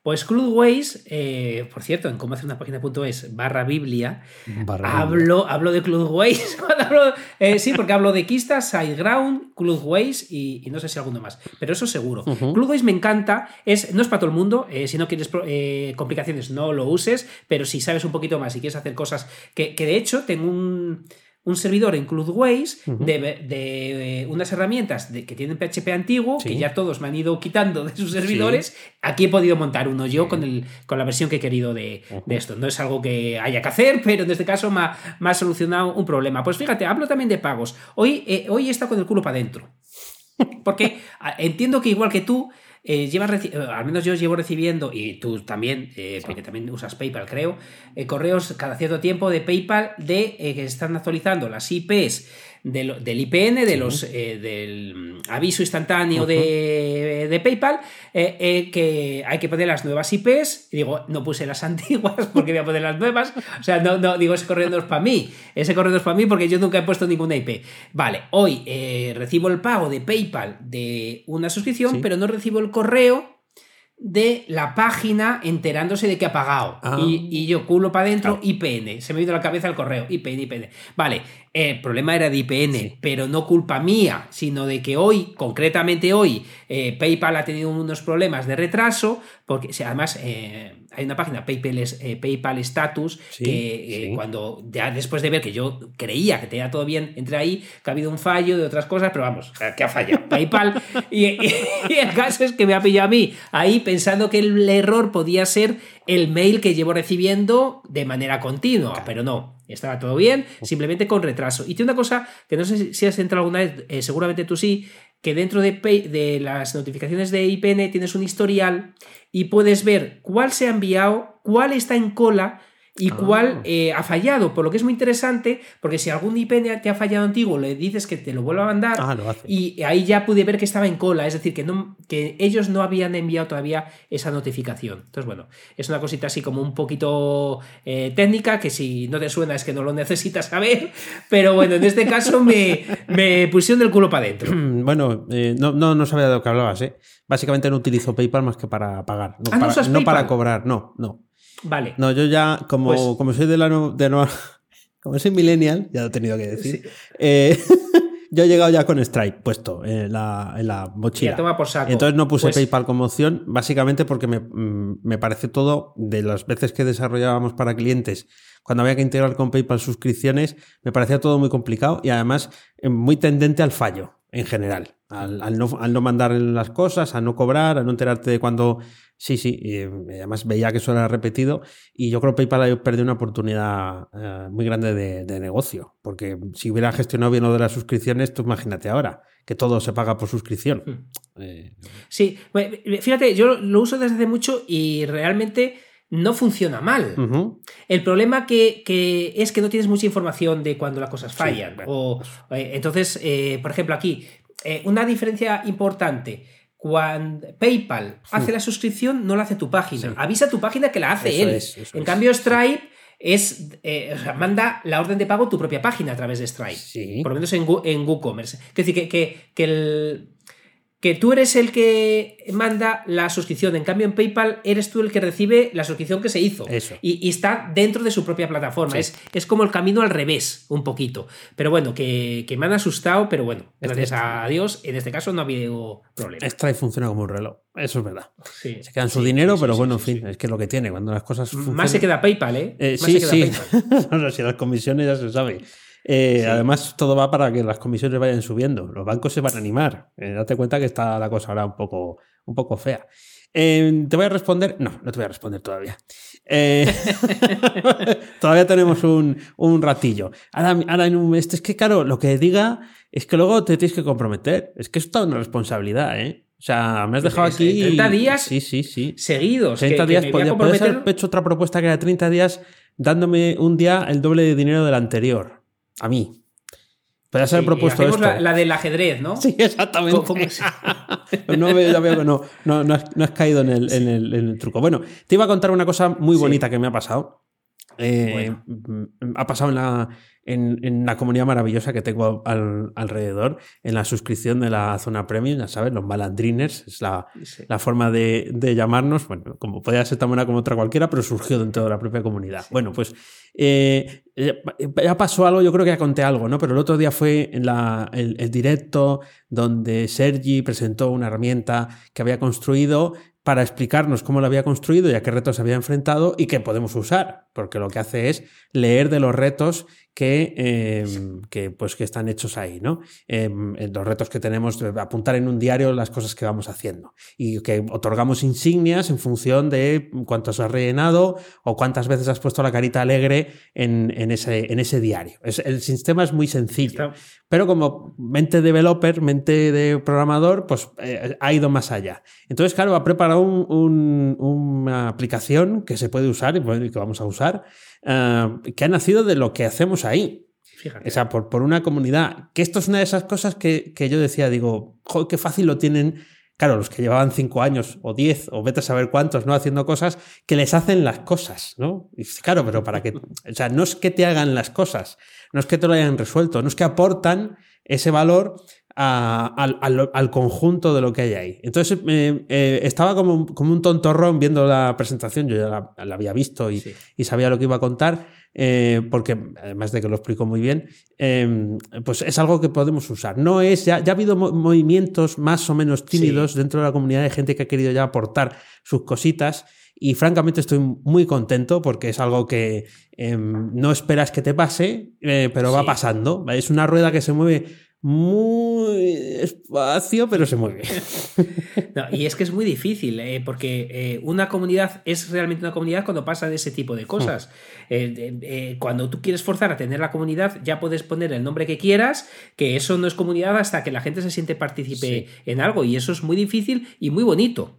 Pues Cloudways, eh, por cierto, en cómo hacer una página.es barra Biblia, hablo, hablo de Cloudways. [laughs] eh, sí, porque hablo de Kista, SideGround, Cloudways y, y no sé si alguno más, pero eso seguro. Cloudways me encanta, es, no es para todo el mundo, eh, si no quieres complicaciones no lo uses, pero si sabes un poquito más y quieres hacer cosas que, que de hecho tengo un un servidor en CloudWays de, de, unas herramientas que tienen PHP antiguo, que ya todos me han ido quitando de sus servidores. Aquí he podido montar uno yo con, el, con la versión que he querido de, esto. No es algo que haya que hacer, pero en este caso me ha, solucionado un problema. Pues fíjate, hablo también de pagos. Hoy, eh, hoy está con el culo para adentro. Porque entiendo que igual que tú, eh, llevas eh, al menos yo llevo recibiendo, y tú también, eh, porque también usas PayPal, creo, correos cada cierto tiempo de PayPal de que están actualizando las IPs del, IPN, de los, eh, del aviso instantáneo de, PayPal, eh, eh, que hay que poner las nuevas IPs. Y digo, no puse las [laughs] antiguas porque voy a poner las nuevas. O sea, no, no digo, ese correo no es para mí. Ese correo no es para mí porque yo nunca he puesto ninguna IP. Vale, hoy recibo el pago de PayPal de una suscripción, pero no recibo el correo de la página enterándose de que ha pagado. Ah. Y, yo culo para adentro, IPN. Se me ha ido la cabeza el correo. IPN, IPN. Vale, el problema era de IPN, pero no culpa mía, sino de que hoy, concretamente hoy, eh, PayPal ha tenido unos problemas de retraso, porque además eh, hay una página, PayPal, eh, PayPal Status, que cuando ya después de ver que yo creía que tenía todo bien, entre ahí, que ha habido un fallo de otras cosas, pero vamos, que ha fallado [laughs] PayPal. y, el caso es que me ha pillado a mí ahí pensando que el error podía ser el mail que llevo recibiendo de manera continua, pero no, estaba todo bien, simplemente con retraso. Y tiene una cosa que no sé si has entrado alguna vez, eh, seguramente tú sí, que dentro de, las notificaciones de IPN tienes un historial y puedes ver cuál se ha enviado, cuál está en cola y cuál ah. eh, ha fallado. Por lo que es muy interesante, porque si algún IP te ha fallado antiguo, le dices que te lo vuelva a mandar. Ah, y ahí ya pude ver que estaba en cola, es decir, que, no, que ellos no habían enviado todavía esa notificación. Entonces, bueno, es una cosita así como un poquito eh, técnica, que si no te suena es que no lo necesitas saber, [laughs] pero bueno, en este caso me, me pusieron del culo para adentro. [clears throat] Bueno, eh, no, no, no sabía de lo que hablabas, ¿eh? Básicamente no utilizo PayPal más que para pagar, no, ah, para, no para cobrar, no, no. Vale. No, yo ya, como, pues como soy de la de nueva. [laughs] Como soy millennial, ya lo he tenido que decir. Eh, [laughs] yo he llegado ya con Stripe puesto en la, en la mochila. toma por saco. Entonces no puse pues PayPal como opción, básicamente porque me, mm, me parece todo, de las veces que desarrollábamos para clientes, cuando había que integrar con PayPal suscripciones, me parecía todo muy complicado y además eh, muy tendente al fallo en general. Al, al, no, al no mandar las cosas, a no cobrar, a no enterarte de cuando Sí, sí, y eh, además veía que eso era repetido y yo creo que PayPal ha perdido una oportunidad eh, muy grande de, negocio, porque si hubiera gestionado bien lo de las suscripciones, tú imagínate ahora, que todo se paga por suscripción. Hmm. Eh, sí, fíjate, yo lo uso desde hace mucho y realmente no funciona mal. El problema que, es que no tienes mucha información de cuando las cosas fallan. o, entonces, por ejemplo, aquí, una diferencia importante cuando PayPal hace la suscripción, no la hace tu página. Avisa tu página que la hace él. en cambio, Stripe es eh, manda la orden de pago a tu propia página a través de Stripe. Por lo menos en, en WooCommerce. Es decir, que, que, el, que tú eres el que manda la suscripción. En cambio, en PayPal eres tú el que recibe la suscripción que se hizo. Eso. Y, está dentro de su propia plataforma. Es, es, como el camino al revés, un poquito. Pero bueno, que, me han asustado, pero bueno, gracias a Dios, en este caso no ha habido problema. Stripe funciona como un reloj. Eso es verdad. se quedan su dinero, pero bueno, en fin, es que es lo que tiene. Cuando las cosas funcionan... Más se queda PayPal, ¿eh? eh sí, sí. [laughs] si las comisiones ya se sabe. Eh, además, todo va para que las comisiones vayan subiendo. Los bancos se van a animar. Eh, date cuenta que está la cosa ahora un poco, un poco fea. Eh, ¿Te voy a responder? No, no te voy a responder todavía. [laughs] [laughs] todavía tenemos un, ratillo. Ahora, ahora en un, este es que, claro, lo que diga es que luego te tienes que comprometer. Es que es toda una responsabilidad, ¿eh? O sea, me has dejado aquí. 30 días sí, sí, sí. seguidos. 30 días. puedes haber hecho otra propuesta que era 30 días dándome un día el doble de dinero del anterior. A mí. Podría ser propuesto esto. La, del ajedrez, ¿no? Sí, exactamente. [laughs] no, veo, que no, no, has, caído en el, en, el, truco. Bueno, te iba a contar una cosa muy bonita que me ha pasado. Eh, ha pasado en la, en, la comunidad maravillosa que tengo alrededor, en la suscripción de la zona premium, ya sabes, los malandriners, es la, forma de, llamarnos, bueno, como podía ser tan buena como otra cualquiera, pero surgió dentro de la propia comunidad. Bueno, pues eh, ya pasó algo, yo creo que ya conté algo, ¿no? Pero el otro día fue en la, el directo donde Sergi presentó una herramienta que había construido para explicarnos cómo lo había construido y a qué retos había enfrentado y qué podemos usar, porque lo que hace es leer de los retos que, em, que, pues, que están hechos ahí, ¿no? Em, los retos que tenemos, apuntar en un diario las cosas que vamos haciendo y que otorgamos insignias en función de cuántos has rellenado o cuántas veces has puesto la carita alegre en, ese, en ese, diario. el sistema es muy sencillo, pero como mente developer, mente de programador, pues eh, ha ido más allá. Entonces, claro, ha preparado una aplicación que se puede usar y que vamos a usar Ah, que ha nacido de lo que hacemos ahí. O sea, por, por, una comunidad. Que esto es una de esas cosas que, yo decía, digo, joder, qué fácil lo tienen. Claro, los que llevaban cinco años o diez o vete a saber cuántos, ¿no? Haciendo cosas que les hacen las cosas, ¿no? Y claro, pero para que, o sea, no es que te hagan las cosas, no es que te lo hayan resuelto, no es que aportan ese valor al, conjunto de lo que hay ahí. Entonces eh, estaba como, como, un tontorrón viendo la presentación, yo ya la, había visto y, sabía lo que iba a contar, eh, porque además de que lo explico muy bien, em, pues es algo que podemos usar. No es, ya, ya ha habido movimientos más o menos tímidos dentro de la comunidad de gente que ha querido ya aportar sus cositas. Y francamente estoy muy contento porque es algo que em, no esperas que te pase, eh, pero va pasando. Es una rueda que se mueve muy espacio, pero se mueve. [laughs] y es que es muy difícil, eh, porque eh, una comunidad es realmente una comunidad cuando pasa de ese tipo de cosas. Hmm. Eh, cuando tú quieres forzar a tener la comunidad, ya puedes poner el nombre que quieras, que eso no es comunidad hasta que la gente se siente partícipe en algo, y eso es muy difícil y muy bonito.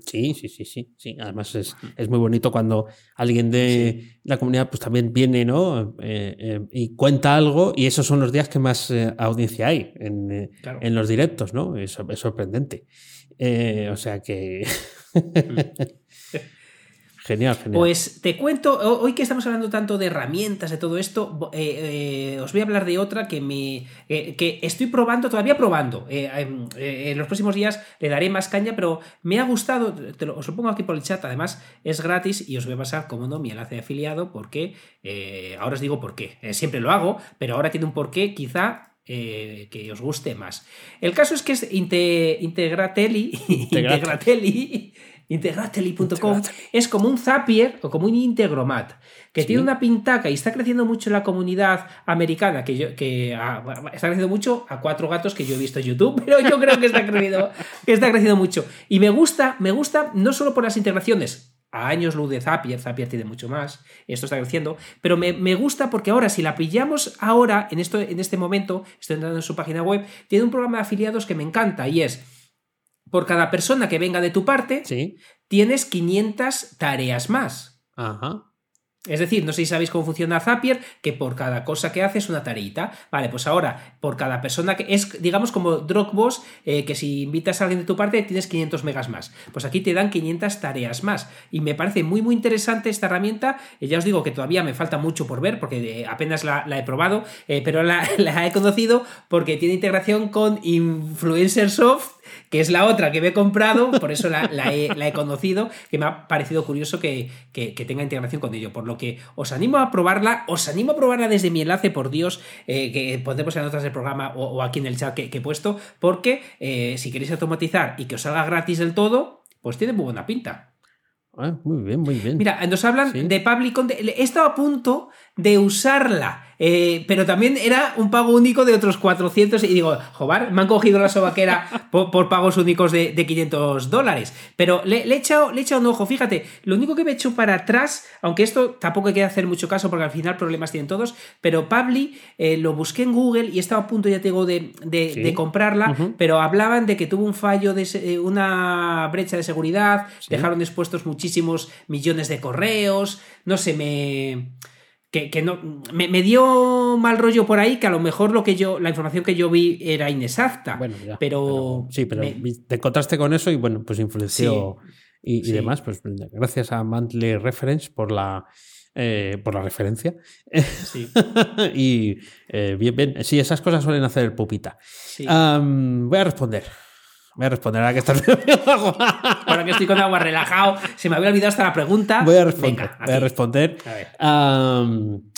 Sí, sí, sí, sí, sí. Además es, muy bonito cuando alguien de la comunidad pues también viene, ¿no? Eh, eh, y cuenta algo y esos son los días que más eh, audiencia hay en, en, los directos, ¿no? Es, es sorprendente. o sea que... [laughs] [laughs] Genial, genial. Pues te cuento, hoy que estamos hablando tanto de herramientas, de todo esto, eh, eh, os voy a hablar de otra que me eh, que estoy probando, todavía probando. Em, en los próximos días le daré más caña, pero me ha gustado, te lo, os lo pongo aquí por el chat, además es gratis y os voy a pasar, como no, mi enlace de afiliado, porque ahora os digo por qué. siempre lo hago, pero ahora tiene un porqué, quizá que os guste más. El caso es que es Integrateli, Integrateli [laughs] Integrateli.com es como un Zapier o como un Integromat, que tiene una pintaca y está creciendo mucho en la comunidad americana, que, yo, que está creciendo mucho a cuatro gatos que yo he visto en YouTube, [laughs] pero yo creo que está creciendo, que está creciendo mucho. Y me gusta, me gusta no solo por las integraciones, a años luz de Zapier, Zapier tiene mucho más, esto está creciendo, pero me, me, gusta porque ahora, si la pillamos ahora, en, esto, en este momento, estoy entrando en su página web, tiene un programa de afiliados que me encanta y es por cada persona que venga de tu parte, tienes 500 tareas más. Ajá. Es decir, no sé si sabéis cómo funciona Zapier, que por cada cosa que haces una tareita. Vale, pues ahora, por cada persona que es, digamos, como Dropbox, eh, que si invitas a alguien de tu parte tienes 500 megas más. Pues aquí te dan 500 tareas más. Y me parece muy, muy interesante esta herramienta. Eh, ya os digo que todavía me falta mucho por ver, porque eh, apenas la, he probado, pero la, [laughs] la, he conocido porque tiene integración con Influencer Soft que es la otra que me he comprado, por eso la, he, conocido, que me ha parecido curioso que, tenga integración con ello. Por lo que os animo a probarla, os animo a probarla desde mi enlace, por Dios, eh, que pondremos en notas del programa o, aquí en el chat que, he puesto, porque eh, si queréis automatizar y que os salga gratis del todo, pues tiene muy buena pinta. Ah, muy bien, muy bien. Mira, nos hablan de Public He estado a punto de usarla eh, pero también era un pago único de otros 400 y digo, joder, me han cogido la sobaquera [laughs] por, por pagos únicos de, 500 dólares. Pero le, he echado, le he un ojo, fíjate, lo único que me he hecho para atrás, aunque esto tampoco hay que hacer mucho caso porque al final problemas tienen todos, pero Pabli eh, lo busqué en Google y estaba a punto, ya tengo, de, de, comprarla, pero hablaban de que tuvo un fallo, de eh, una brecha de seguridad, dejaron expuestos muchísimos millones de correos, no sé, me que, no me, dio mal rollo por ahí que a lo mejor lo que yo la información que yo vi era inexacta. Bueno, pero, sí pero te encontraste con eso y bueno pues influenció y, demás. Pues gracias a Monthly Reference por la eh, por la referencia. Sí. [laughs] y eh, bien bien. Sí esas cosas suelen hacer el pupita. Voy a responder Voy a responder ahora que estás [laughs] Ahora que estoy con agua relajado, se me había olvidado hasta la pregunta. Voy a responder. voy a responder.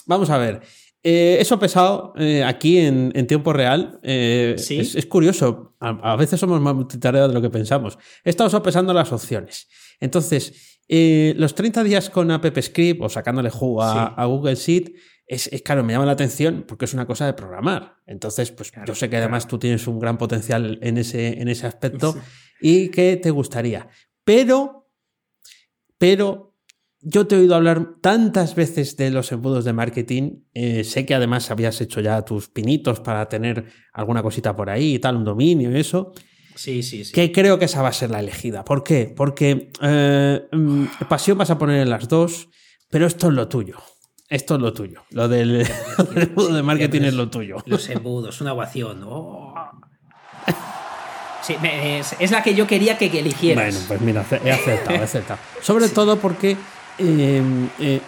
vamos a ver. Eh, eso ha pesado eh, aquí en, tiempo real. Eh, es, curioso. A, veces somos más multitareas de lo que pensamos. He estado sopesando las opciones. Entonces, los 30 días con AppScript o sacándole jugo a, Google Sheet es, claro, me llama la atención porque es una cosa de programar. Entonces, pues yo sé que además tú tienes un gran potencial en ese, en ese aspecto y que te gustaría. Pero, pero yo te he oído hablar tantas veces de los embudos de marketing. Eh, sé que además habías hecho ya tus pinitos para tener alguna cosita por ahí y tal, un dominio y eso. Sí, sí, sí. Que creo que esa va a ser la elegida. ¿Por qué? Porque eh, mm, pasión vas a poner en las dos, pero esto es lo tuyo. Esto es lo tuyo. Lo del, [laughs] embudo de marketing es lo tuyo. Los embudos, una ovación. Oh. Sí, es, la que yo quería que, eligieras. Bueno, pues mira, he acertado, he acertado. Sobre todo porque em, eh,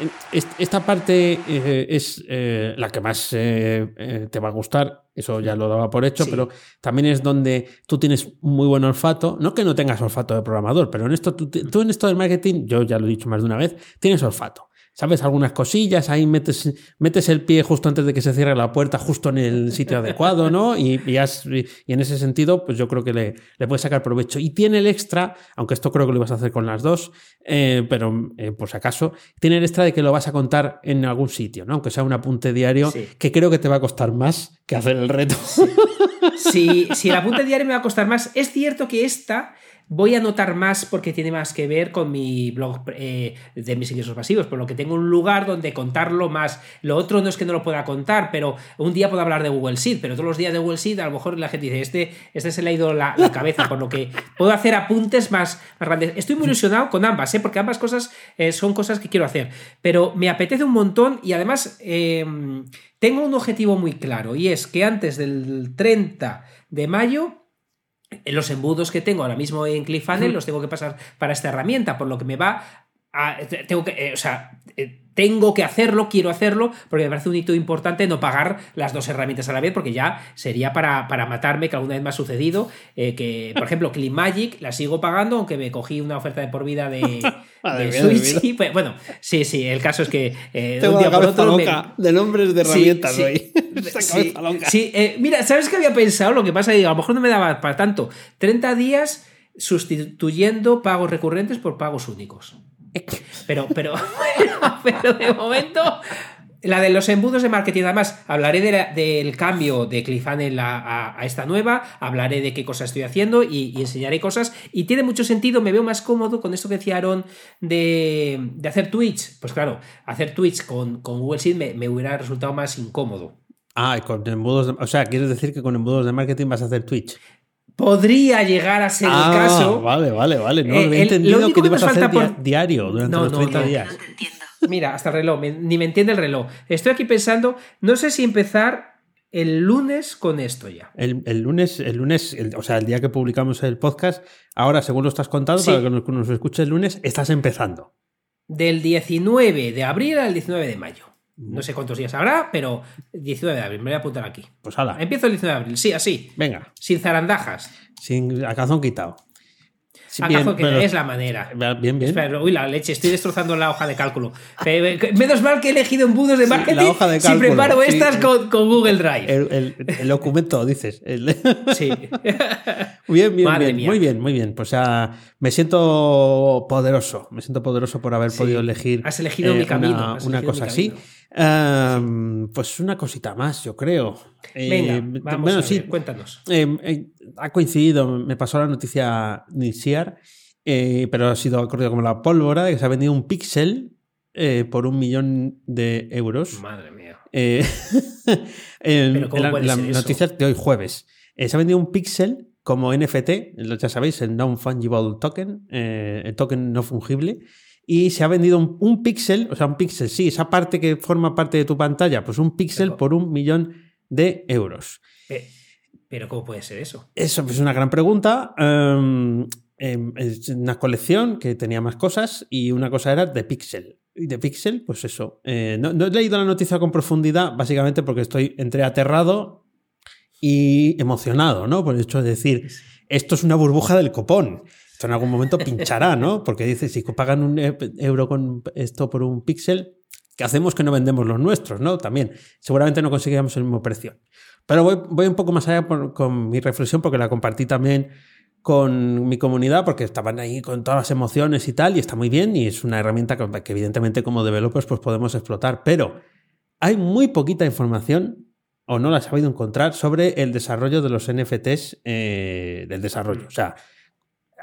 esta parte eh, es eh, la que más te va a gustar, eso ya lo daba por hecho, pero también es donde tú tienes muy buen olfato, no que no tengas olfato de programador, pero en esto tú en esto del marketing, yo ya lo he dicho más de una vez, tienes olfato. ¿Sabes? Algunas cosillas, ahí metes, metes el pie justo antes de que se cierre la puerta, justo en el sitio [laughs] adecuado, ¿no? Y, y, en ese sentido, pues yo creo que le, le, puedes sacar provecho. Y tiene el extra, aunque esto creo que lo ibas a hacer con las dos, eh, pero eh, por si acaso, tiene el extra de que lo vas a contar en algún sitio, ¿no? Aunque sea un apunte diario, que creo que te va a costar más que hacer el reto. Si, [laughs] si el apunte diario me va a costar más, es cierto que esta Voy a anotar más porque tiene más que ver con mi blog eh, de mis ingresos pasivos, por lo que tengo un lugar donde contarlo más. Lo otro no es que no lo pueda contar, pero un día puedo hablar de Google Sheet, pero todos los días de Google Sheet a lo mejor la gente dice, este, este se le ha ido la, cabeza, por lo que puedo hacer apuntes más, grandes. Estoy muy ilusionado con ambas, ¿eh? porque ambas cosas eh, son cosas que quiero hacer, pero me apetece un montón y además em, tengo un objetivo muy claro y es que antes del 30 de mayo los embudos que tengo ahora mismo en ClickFunnels los tengo que pasar para esta herramienta, por lo que me va a, tengo que, eh, o sea, eh, tengo que hacerlo, quiero hacerlo, porque me parece un hito importante no pagar las dos herramientas a la vez, porque ya sería para, para matarme, que alguna vez me ha sucedido, eh, que, por ejemplo, Magic la sigo pagando, aunque me cogí una oferta de por vida de, [laughs] Switch. [laughs] Pues, bueno, sí, sí, el caso es que Tengo un día por otro de nombres de herramientas sí, [laughs] sí, sí eh, mira, ¿sabes qué había pensado? Lo que pasa es que a lo mejor no me daba para tanto. 30 días sustituyendo pagos recurrentes por pagos únicos. [laughs] Pero, pero, [laughs] pero de momento, la de los embudos de marketing, además, hablaré del cambio de ClickFunnels a, a, esta nueva, hablaré de qué cosas estoy haciendo y, enseñaré cosas. Y tiene mucho sentido, me veo más cómodo con esto que decía Aaron de, hacer Twitch. Pues claro, hacer Twitch con, con Google Sheet me, hubiera resultado más incómodo. Ah, con embudos, o sea, ¿quieres decir que con embudos de marketing vas a hacer Twitch? Podría llegar a ser el ah, caso. Vale, vale, vale. No, eh, he entendido que te ibas a hacer diario durante los 30 días. Mira, hasta el reloj, ni me entiende el reloj. Estoy aquí pensando, no sé si empezar el lunes con esto ya. El, lunes, el lunes, o sea, el día que publicamos el podcast, ahora según lo estás contando, para que nos, nos escuche el lunes, estás empezando. Del 19 de abril al 19 de mayo. No sé cuántos días habrá, pero 19 de abril, me voy a apuntar aquí. Pues hala. Empiezo el 19 de abril, sí, así. Venga. Sin zarandajas. Sin a calzón quitado. Sí, bien, es la manera. Bien, bien. Espera, uy, la leche, estoy destrozando la hoja de cálculo. Menos mal que he elegido embudos de marketing la hoja de cálculo, si preparo estas con, con, Google Drive. El, el, documento, dices. [laughs] Sí. bien, bien, bien. Muy bien, muy bien. Pues ya me siento poderoso. Me siento poderoso por haber podido elegir. Has elegido mi eh, camino. Una, cosa así. Pues una cosita más, yo creo. Venga, eh, vamos a ver, cuéntanos. Eh, ha coincidido, me pasó la noticia iniciar, pero ha sido como la pólvora, de que se ha vendido un píxel por un millón de euros. Madre mía. [laughs] en, la, noticia de hoy jueves. se ha vendido un píxel como NFT, ya sabéis, el non-fungible token, el token no fungible y se ha vendido un, píxel, o sea, un píxel, sí, esa parte que forma parte de tu pantalla, pues un píxel por un millón de euros. Pero ¿cómo puede ser eso? Eso es una gran pregunta. Em, em, es una colección que tenía más cosas y una cosa era de píxel. Y de píxel, pues eso. Eh, no, he leído la noticia con profundidad, básicamente porque estoy entre aterrado y emocionado, ¿no? Por el hecho de decir, esto es una burbuja del copón. Esto en algún momento pinchará, ¿no? Porque dice, si pagan un euro con esto por un píxel, ¿qué hacemos que no vendemos los nuestros, no? También, seguramente no conseguiríamos el mismo precio. Pero voy, un poco más allá con mi reflexión porque la compartí también con mi comunidad porque estaban ahí con todas las emociones y tal, y está muy bien, y es una herramienta que, evidentemente como developers pues podemos explotar, pero hay muy poquita información o no la he sabido encontrar sobre el desarrollo de los NFTs eh, del desarrollo. O sea,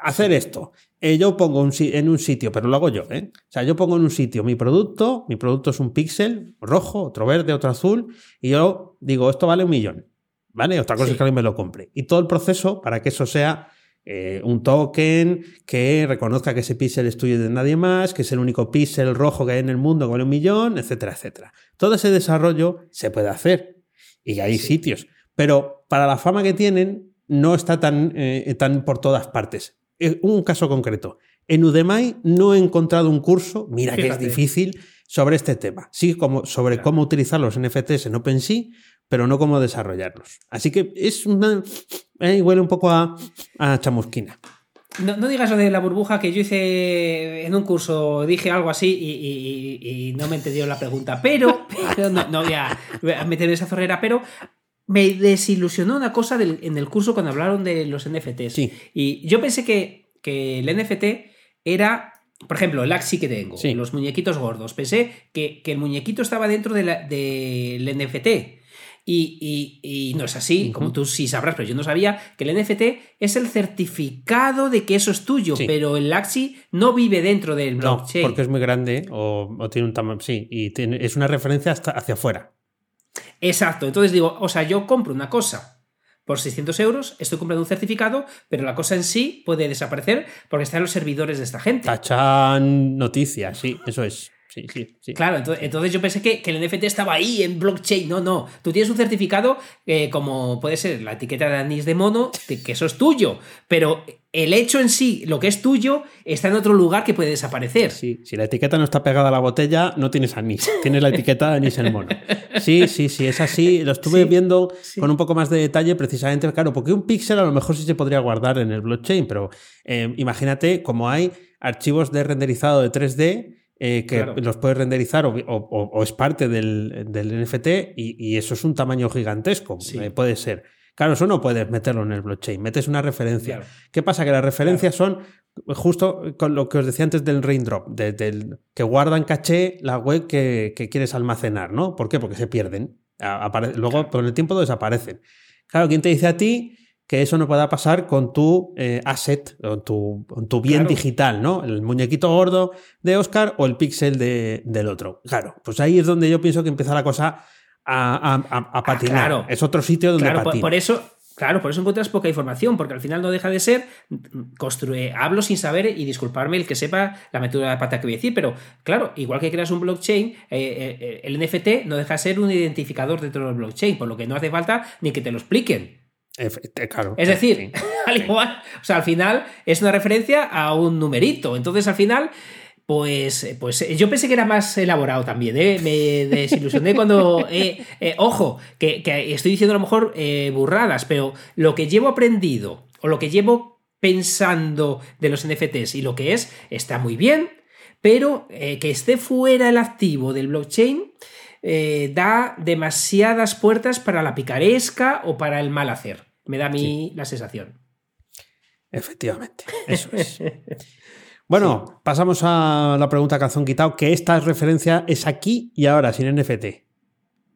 hacer esto. Eh, yo pongo un, en un sitio, pero lo hago yo. ¿eh? O sea, yo pongo en un sitio mi producto, mi producto es un píxel rojo, otro verde, otro azul, y yo digo, esto vale un millón. ¿Vale? Otra cosa es que alguien me lo compre. Y todo el proceso para que eso sea eh, un token que reconozca que ese píxel es tuyo de nadie más, que es el único píxel rojo que hay en el mundo con un millón, etcétera, etcétera. Todo ese desarrollo se puede hacer y hay sitios, pero para la fama que tienen no está tan, tan por todas partes. Eh, un caso concreto. En Udemy no he encontrado un curso, mira que es difícil, sobre este tema. Sí, como, sobre cómo utilizar los NFTs en OpenSea, pero no cómo desarrollarlos. Así que es una. Eh, huele un poco a, chamusquina. No, digas lo de la burbuja que yo hice en un curso, dije algo así y, no me entendió la pregunta. Pero, [laughs] no, voy, a, meter esa zorrera, pero me desilusionó una cosa en el curso cuando hablaron de los NFTs. Y yo pensé que, que, el NFT era, por ejemplo, el Axi que tengo, los muñequitos gordos. Pensé que, el muñequito estaba dentro del de NFT. Y, no es así, como tú sí sabrás, pero yo no sabía que el NFT es el certificado de que eso es tuyo, pero el Axi no vive dentro del blockchain. No, porque es muy grande o, tiene un tamaño, sí, y es una referencia hasta hacia afuera. Exacto, entonces digo, o sea, yo compro una cosa por 600 euros, estoy comprando un certificado, pero la cosa en sí puede desaparecer porque están los servidores de esta gente. Tachan noticias, sí, eso es. Sí, sí, Claro, entonces, yo pensé que, el NFT estaba ahí en blockchain. No, no. Tú tienes un certificado eh, como puede ser la etiqueta de anís de mono, que eso es tuyo. Pero el hecho en sí, lo que es tuyo, está en otro lugar que puede desaparecer. Sí, si la etiqueta no está pegada a la botella, no tienes anís. Tienes la etiqueta de anís en mono. Sí, sí, sí, es así. Lo estuve viendo con un poco más de detalle, precisamente, claro, porque un píxel a lo mejor sí se podría guardar en el blockchain, pero eh, imagínate como hay archivos de renderizado de 3D eh, que los puedes renderizar o, es parte del, NFT y, eso es un tamaño gigantesco, eh, puede ser. Claro, eso no puedes meterlo en el blockchain, metes una referencia. ¿Qué pasa? Que las referencias son justo con lo que os decía antes del raindrop, del, que guardan caché la web que, quieres almacenar, ¿no? ¿Por qué? Porque se pierden. luego con el tiempo desaparecen. Claro, ¿quién te dice a ti que eso no pueda pasar con tu eh, asset, con tu, tu bien digital, ¿no? El muñequito gordo de Oscar o el píxel de, del otro. Claro, pues ahí es donde yo pienso que empieza la cosa a, a, a patinar. claro. Es otro sitio donde claro, Por, eso, Claro, por eso encuentras poca información, porque al final no deja de ser construir, hablo sin saber y disculparme el que sepa la metida de pata que voy a decir, pero claro, igual que creas un blockchain, eh, eh, el NFT no deja de ser un identificador dentro del blockchain, por lo que no hace falta ni que te lo expliquen. Es decir, [laughs] al igual, o sea, al final es una referencia a un numerito. Entonces, al final, Pues, pues eh, yo pensé que era más elaborado también, ¿eh? me desilusioné [laughs] cuando... Eh, ojo, que, estoy diciendo a lo mejor burradas, pero lo que llevo aprendido o lo que llevo pensando de los NFTs y lo que es, está muy bien, pero que esté fuera el activo del blockchain da demasiadas puertas para la picaresca o para el mal hacer. Me da a mí la sensación. Efectivamente, [laughs] eso es. Bueno, pasamos a la pregunta calzón quitado, que esta referencia es aquí y ahora, sin NFT.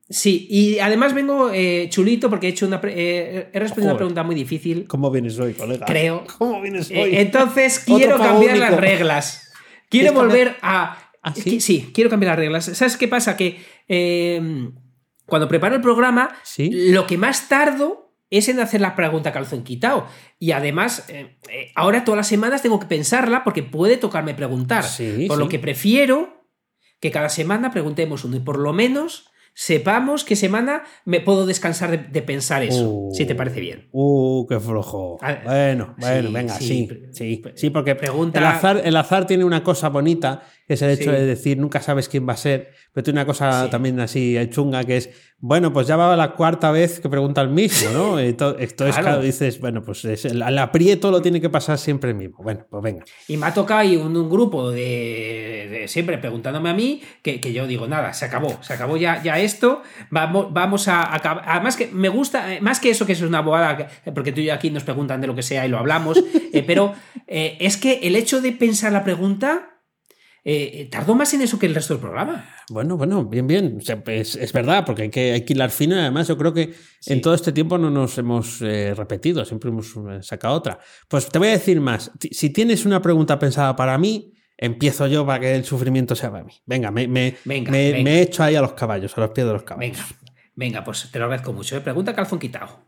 Sí, y además vengo eh, chulito porque he hecho una eh, he respondido una pregunta muy difícil. ¿Cómo vienes hoy, colega? Creo. ¿Cómo vienes eh, hoy? entonces quiero cambiar las reglas. Quiero volver a. ¿Ah, sí? sí? quiero cambiar las reglas. ¿Sabes qué pasa? Que cuando preparo el programa, lo que más tardo es en hacer la pregunta calzón quitado. Y además, eh, eh, ahora todas las semanas tengo que pensarla porque puede tocarme preguntar. por lo que prefiero que cada semana preguntemos uno y por lo menos sepamos qué semana me puedo descansar de, pensar eso, si te parece bien. Uh, qué flojo. Bueno, bueno, venga, sí, sí, sí, porque pregunta... el, azar, el azar tiene una cosa bonita, que es el hecho de decir nunca sabes quién va a ser, pero tiene una cosa también así chunga que es bueno, pues ya va la cuarta vez que pregunta el mismo, ¿no? [laughs] Entonces, claro. dices, bueno, pues el, aprieto lo tiene que pasar siempre el mismo. Bueno, pues venga. Y me ha tocado ahí un, grupo de, siempre preguntándome a mí que, yo digo, nada, se acabó, se acabó ya, ya esto, vamos, vamos a acabar. Además que me gusta, eh, más que eso que es una bobada, porque tú y yo aquí nos preguntan de lo que sea y lo hablamos, eh, pero eh, es que el hecho de pensar la pregunta eh, tardó más en eso que el resto del programa. Bueno, bueno, bien, bien. es, verdad, porque hay que, hay que hilar fino. Además, yo creo que en todo este tiempo no nos hemos eh, repetido, siempre hemos eh, sacado otra. Pues te voy a decir más. Si tienes una pregunta pensada para mí, empiezo yo para que el sufrimiento sea para mí. Venga, me, me, me, echo ahí a los caballos, a los pies de los caballos. Venga, venga pues te lo agradezco mucho. Pregunta calzón quitado.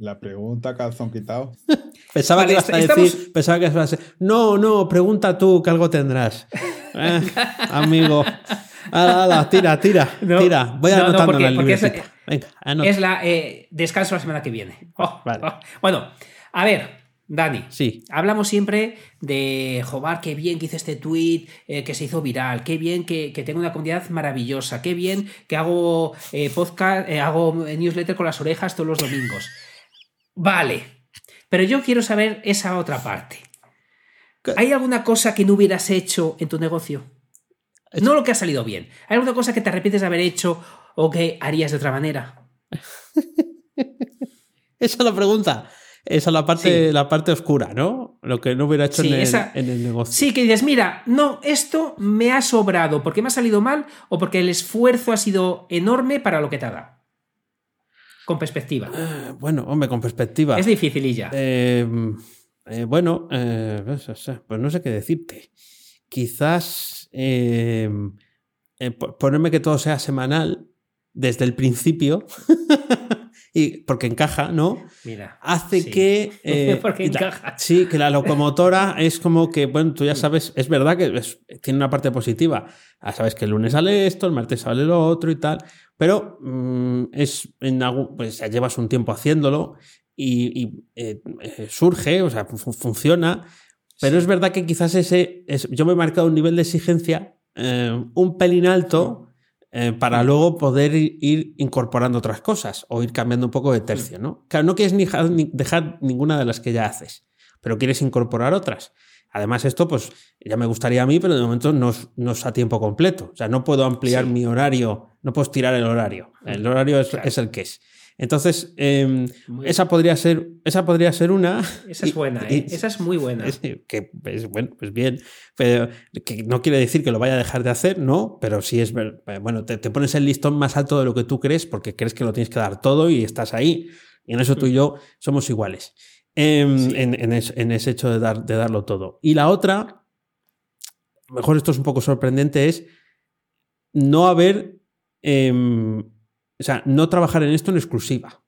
La pregunta calzón quitado. [laughs] pensaba, que ibas a decir, pensaba que ibas a decir, no, no, pregunta tú que algo tendrás. [laughs] Eh, amigo. Ala, tira, tira, tira. Voy anotando no, porque, es, Venga, es la eh, descanso la semana que viene. Oh, [laughs] vale. Oh. Bueno, a ver, Dani, sí. hablamos siempre de, jobar, qué bien que hice este tweet, eh, que se hizo viral, qué bien que, tengo una comunidad maravillosa, qué bien que hago podcast, hago newsletter con las orejas todos los domingos. Vale, pero yo quiero saber esa otra parte. ¿Hay alguna cosa que no hubieras hecho en tu negocio? No lo que ha salido bien. ¿Hay alguna cosa que te arrepientes de haber hecho o que harías de otra manera? [laughs] Esa es la pregunta. Esa es la parte, la parte oscura, ¿no? Lo que no hubiera hecho en, el, negocio. Sí, que dices, mira, no, esto me ha sobrado porque me ha salido mal o porque el esfuerzo ha sido enorme para lo que te ha dado. Con perspectiva. Eh, bueno, hombre, con perspectiva. Es difícil y ya. Eh, eh, bueno, pues no sé qué decirte. Quizás ponerme que todo sea semanal desde el principio. [laughs] y porque encaja, ¿no? Mira. Hace que. [laughs] porque encaja. Sí, que la locomotora es como que, bueno, tú ya sabes, es verdad que tiene una parte positiva. Ya sabes que el lunes sale esto, el martes sale lo otro y tal. Pero mm, es en pues ya llevas un tiempo haciéndolo y, eh, eh, surge, o sea, funciona. Pero es verdad que quizás ese. Es, yo me he marcado un nivel de exigencia eh, un pelín alto para luego poder ir, incorporando otras cosas o ir cambiando un poco de tercio, ¿no? Claro, no quieres ni dejar ninguna de las que ya haces, pero quieres incorporar otras. Además, esto, pues, ya me gustaría a mí, pero de momento no, es a tiempo completo. O sea, no puedo ampliar mi horario, no puedo estirar el horario. El horario es, el que es. Entonces, em, esa, podría ser, esa podría ser una. Esa es [laughs] buena, ¿eh? esa es muy buena. [laughs] que es, bueno, pues bien. Pero que no quiere decir que lo vaya a dejar de hacer, ¿no? Pero sí es. Bueno, te, te pones el listón más alto de lo que tú crees porque crees que lo tienes que dar todo y estás ahí. Y en eso tú y yo somos iguales. Em, en, ese hecho de, dar, de darlo todo. Y la otra, mejor esto es un poco sorprendente, es no haber, em, o sea, no trabajar en esto en exclusiva.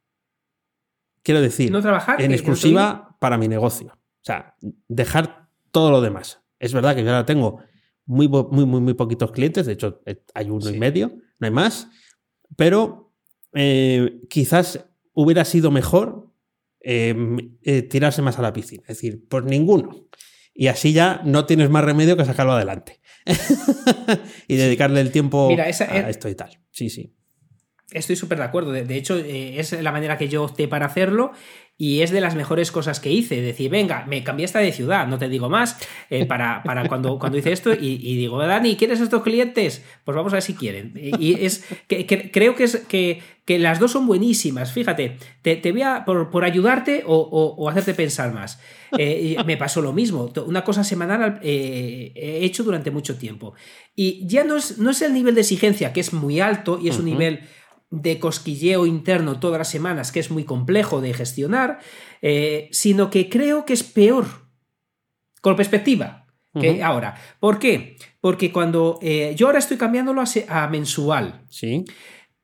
Quiero decir, no trabajar en exclusiva para mi negocio. O sea, dejar todo lo demás. Es verdad que yo ahora tengo muy, muy, muy, muy poquitos clientes, de hecho eh, hay uno y medio, no hay más, pero eh, quizás hubiera sido mejor Em, eh, tirarse más a la piscina. Es decir, pues ninguno. Y así ya no tienes más remedio que sacarlo adelante. [laughs] y dedicarle el tiempo a esto y tal. Sí, sí. Estoy súper de acuerdo. De, hecho, eh, es la manera que yo opté para hacerlo y es de las mejores cosas que hice. Decir, venga, me cambié hasta de ciudad, no te digo más, eh, [laughs] para, para, cuando, cuando hice esto y, digo, Dani, ¿quieres estos clientes? Pues vamos a ver si quieren. Y es que, creo que, es, que, que, las dos son buenísimas. Fíjate, te, te voy a, por, por ayudarte o, o, hacerte pensar más. Eh, me pasó lo mismo. Una cosa semanal he hecho durante mucho tiempo. Y ya no es, no es el nivel de exigencia, que es muy alto y es un nivel de cosquilleo interno todas las semanas, que es muy complejo de gestionar, eh, sino que creo que es peor con perspectiva que ahora. ¿Por qué? Porque cuando eh, yo ahora estoy cambiándolo a, mensual, sí.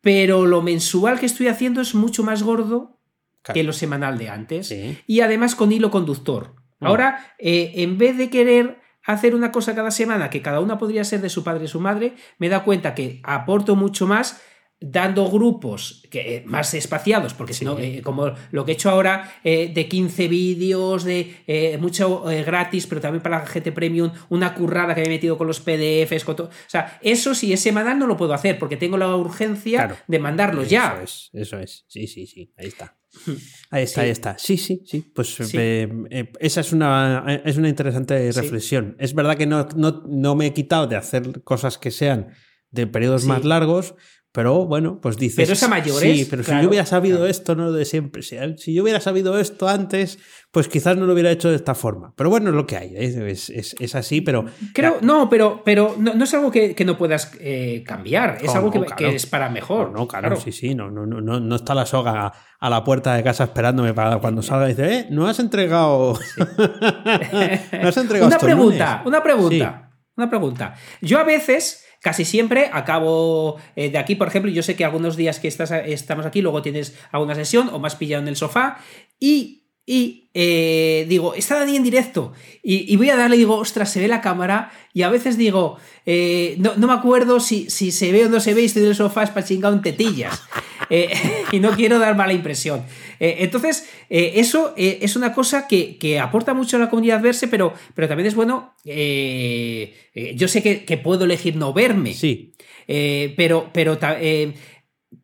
pero lo mensual que estoy haciendo es mucho más gordo que lo semanal de antes y además con hilo conductor. Mm. Ahora, eh, en vez de querer hacer una cosa cada semana que cada una podría ser de su padre y su madre, me da cuenta que aporto mucho más dando grupos que, eh, más espaciados, porque si no, eh, como lo que he hecho ahora eh, de 15 vídeos, de mucho gratis, pero también para la gente premium, una currada que me he metido con los PDFs, con todo. O sea, eso sí es semanal no lo puedo hacer, porque tengo la urgencia de mandarlos ya. Eso es, eso es. Sí, sí, sí, ahí está. Hmm. Ahí está, ahí está. Sí, sí, sí. Pues esa es una, es una interesante reflexión. Es verdad que no, no, no, me he quitado de hacer cosas que sean de periodos más largos, pero bueno, pues dices. Pero es a mayores. Sí, pero si yo hubiera sabido esto, no de siempre. Si, yo hubiera sabido esto antes, pues quizás no lo hubiera hecho de esta forma. Pero bueno, es lo que hay. ¿eh? Es, así, pero. Creo, no, pero, pero no, es algo que, no puedas eh, cambiar. Es algo que, es para mejor. No, claro, sí, sí. No, no, no, no está la soga a la puerta de casa esperándome para cuando salga y dice, eh, no has entregado. [laughs] no has entregado. una, pregunta, una pregunta, una pregunta. Yo a veces Casi siempre acabo eh, de aquí, por ejemplo, yo sé que algunos días que estás, estamos aquí, luego tienes alguna sesión o más pillado en el sofá y, y eh, digo, está Dani en directo y, voy a darle, digo, ostras, se ve la cámara y a veces digo, eh, no, me acuerdo si, si, se ve o no se ve y estoy en el sofá es para chingar en tetillas [laughs] [laughs] y no quiero dar mala impresión. entonces, eso es una cosa que, aporta mucho a la comunidad verse, pero, pero también es bueno, yo sé que, puedo elegir no verme, sí. pero, pero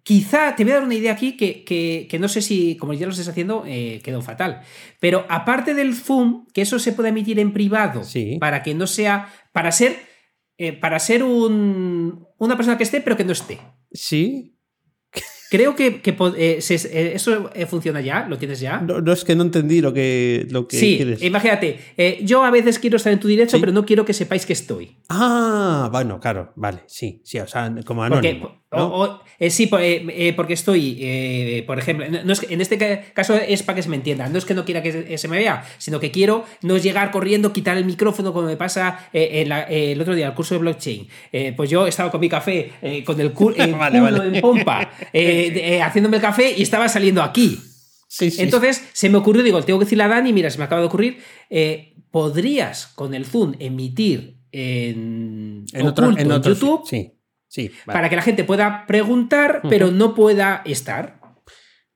Quizá te voy a dar una idea aquí que, no sé si, como ya lo estás haciendo, eh, quedó fatal. Pero aparte del Zoom, que eso se puede emitir en privado para que no sea. para ser. Eh, para ser un, una persona que esté, pero que no esté. Sí. Creo que, eh, eh, eso eh, funciona ya, lo tienes ya. No, es que no entendí lo que, lo que sí, imagínate, yo a veces quiero estar en tu directo, pero no quiero que sepáis que estoy. Ah, bueno, claro, vale, sí, sí, o sea, como anónimo. sí, porque estoy, por ejemplo, no es en este caso es para que se me entienda, no es que no quiera que se me vea, sino que quiero no llegar corriendo, quitar el micrófono como me pasa el otro día, el curso de blockchain. pues yo estaba con mi café, con el, [laughs] culo en pompa. [laughs] Eh, haciéndome el café y estaba saliendo aquí. Entonces se me ocurrió, digo, tengo que decirle a Dani, mira, se me acaba de ocurrir, eh, podrías con el Zoom emitir en, otro, en, YouTube sí, sí, para que la gente pueda preguntar, pero no pueda estar.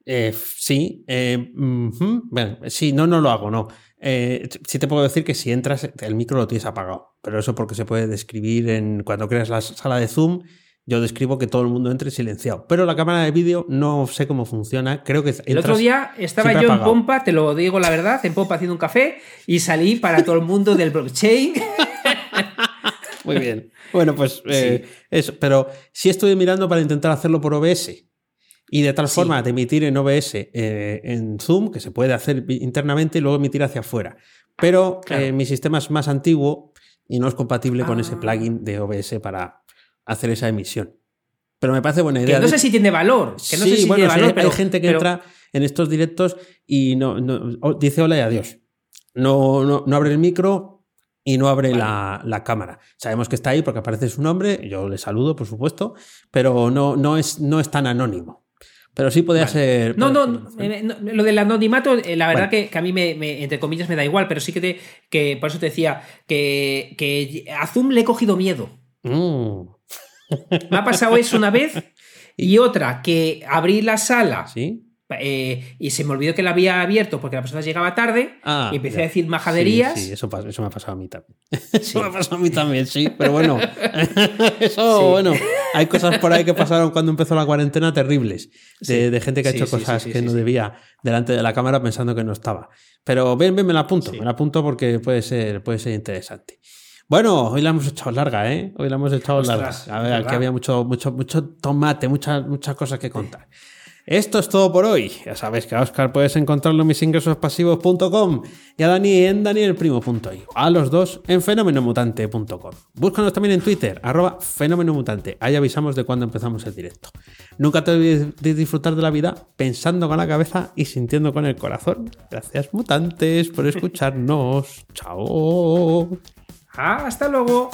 Eh, sí, bueno, sí, no, no lo hago, no. sí te puedo decir que si entras, el micro lo tienes apagado, pero eso porque se puede describir en cuando creas la sala de Zoom yo describo que todo el mundo entre silenciado. Pero la cámara de vídeo no sé cómo funciona. Creo que. El otro día estaba yo en Pompa, te lo digo la verdad, en Pompa haciendo un café y salí para todo el mundo del blockchain. [laughs] Muy bien. Bueno, pues eh, eso. Pero sí estoy mirando para intentar hacerlo por OBS. Y de tal forma de emitir en OBS eh, en Zoom, que se puede hacer internamente y luego emitir hacia afuera. Pero eh, mi sistema es más antiguo y no es compatible con ese ah. plugin de OBS para, hacer esa emisión. Pero me parece buena idea. Que no sé si tiene valor. Que no sé si tiene valor, hay gente que entra en estos directos y no, dice hola y adiós. No, no, abre el micro y no abre la, cámara. Sabemos que está ahí porque aparece su nombre, yo le saludo, por supuesto, pero no, no, es, no es tan anónimo. Pero sí podría ser. No, no, eh, no, lo del anonimato, eh, la verdad que, a mí, me, entre comillas, me da igual, pero sí que, te, que por eso te decía que, que a Zoom le he cogido miedo. Mm. Me ha pasado eso una vez y otra, que abrí la sala. ¿Sí? eh, y se me olvidó que la había abierto porque la persona llegaba tarde Ah, y empecé ya. a decir majaderías. Sí, sí, eso, eso me ha pasado a mí también. [laughs] Eso me ha pasado a mí también, sí. Pero bueno, [laughs] eso, Sí. bueno, hay cosas por ahí que pasaron cuando empezó la cuarentena terribles. De, Sí. de gente que ha Sí, hecho sí, sí, cosas sí, que sí, no sí. debía delante de la cámara pensando que no estaba. Pero ven, ven, me la apunto, Sí. me la apunto porque puede ser, puede ser interesante. Bueno, hoy la hemos echado larga, ¿eh? Hoy la hemos echado Ostras, larga. A ver, aquí había mucho, mucho, mucho tomate, muchas, muchas cosas que contar. Esto es todo por hoy. Ya sabes que a Oscar puedes encontrarlo en misingresospasivos.com y a Dani en danielprimo.io. A los dos en fenomenomutante.com. Búscanos también en Twitter, arroba fenomenomutante. Ahí avisamos de cuando empezamos el directo. Nunca te olvides de disfrutar de la vida pensando con la cabeza y sintiendo con el corazón. Gracias, mutantes, por escucharnos. [laughs] Chao. Hasta luego.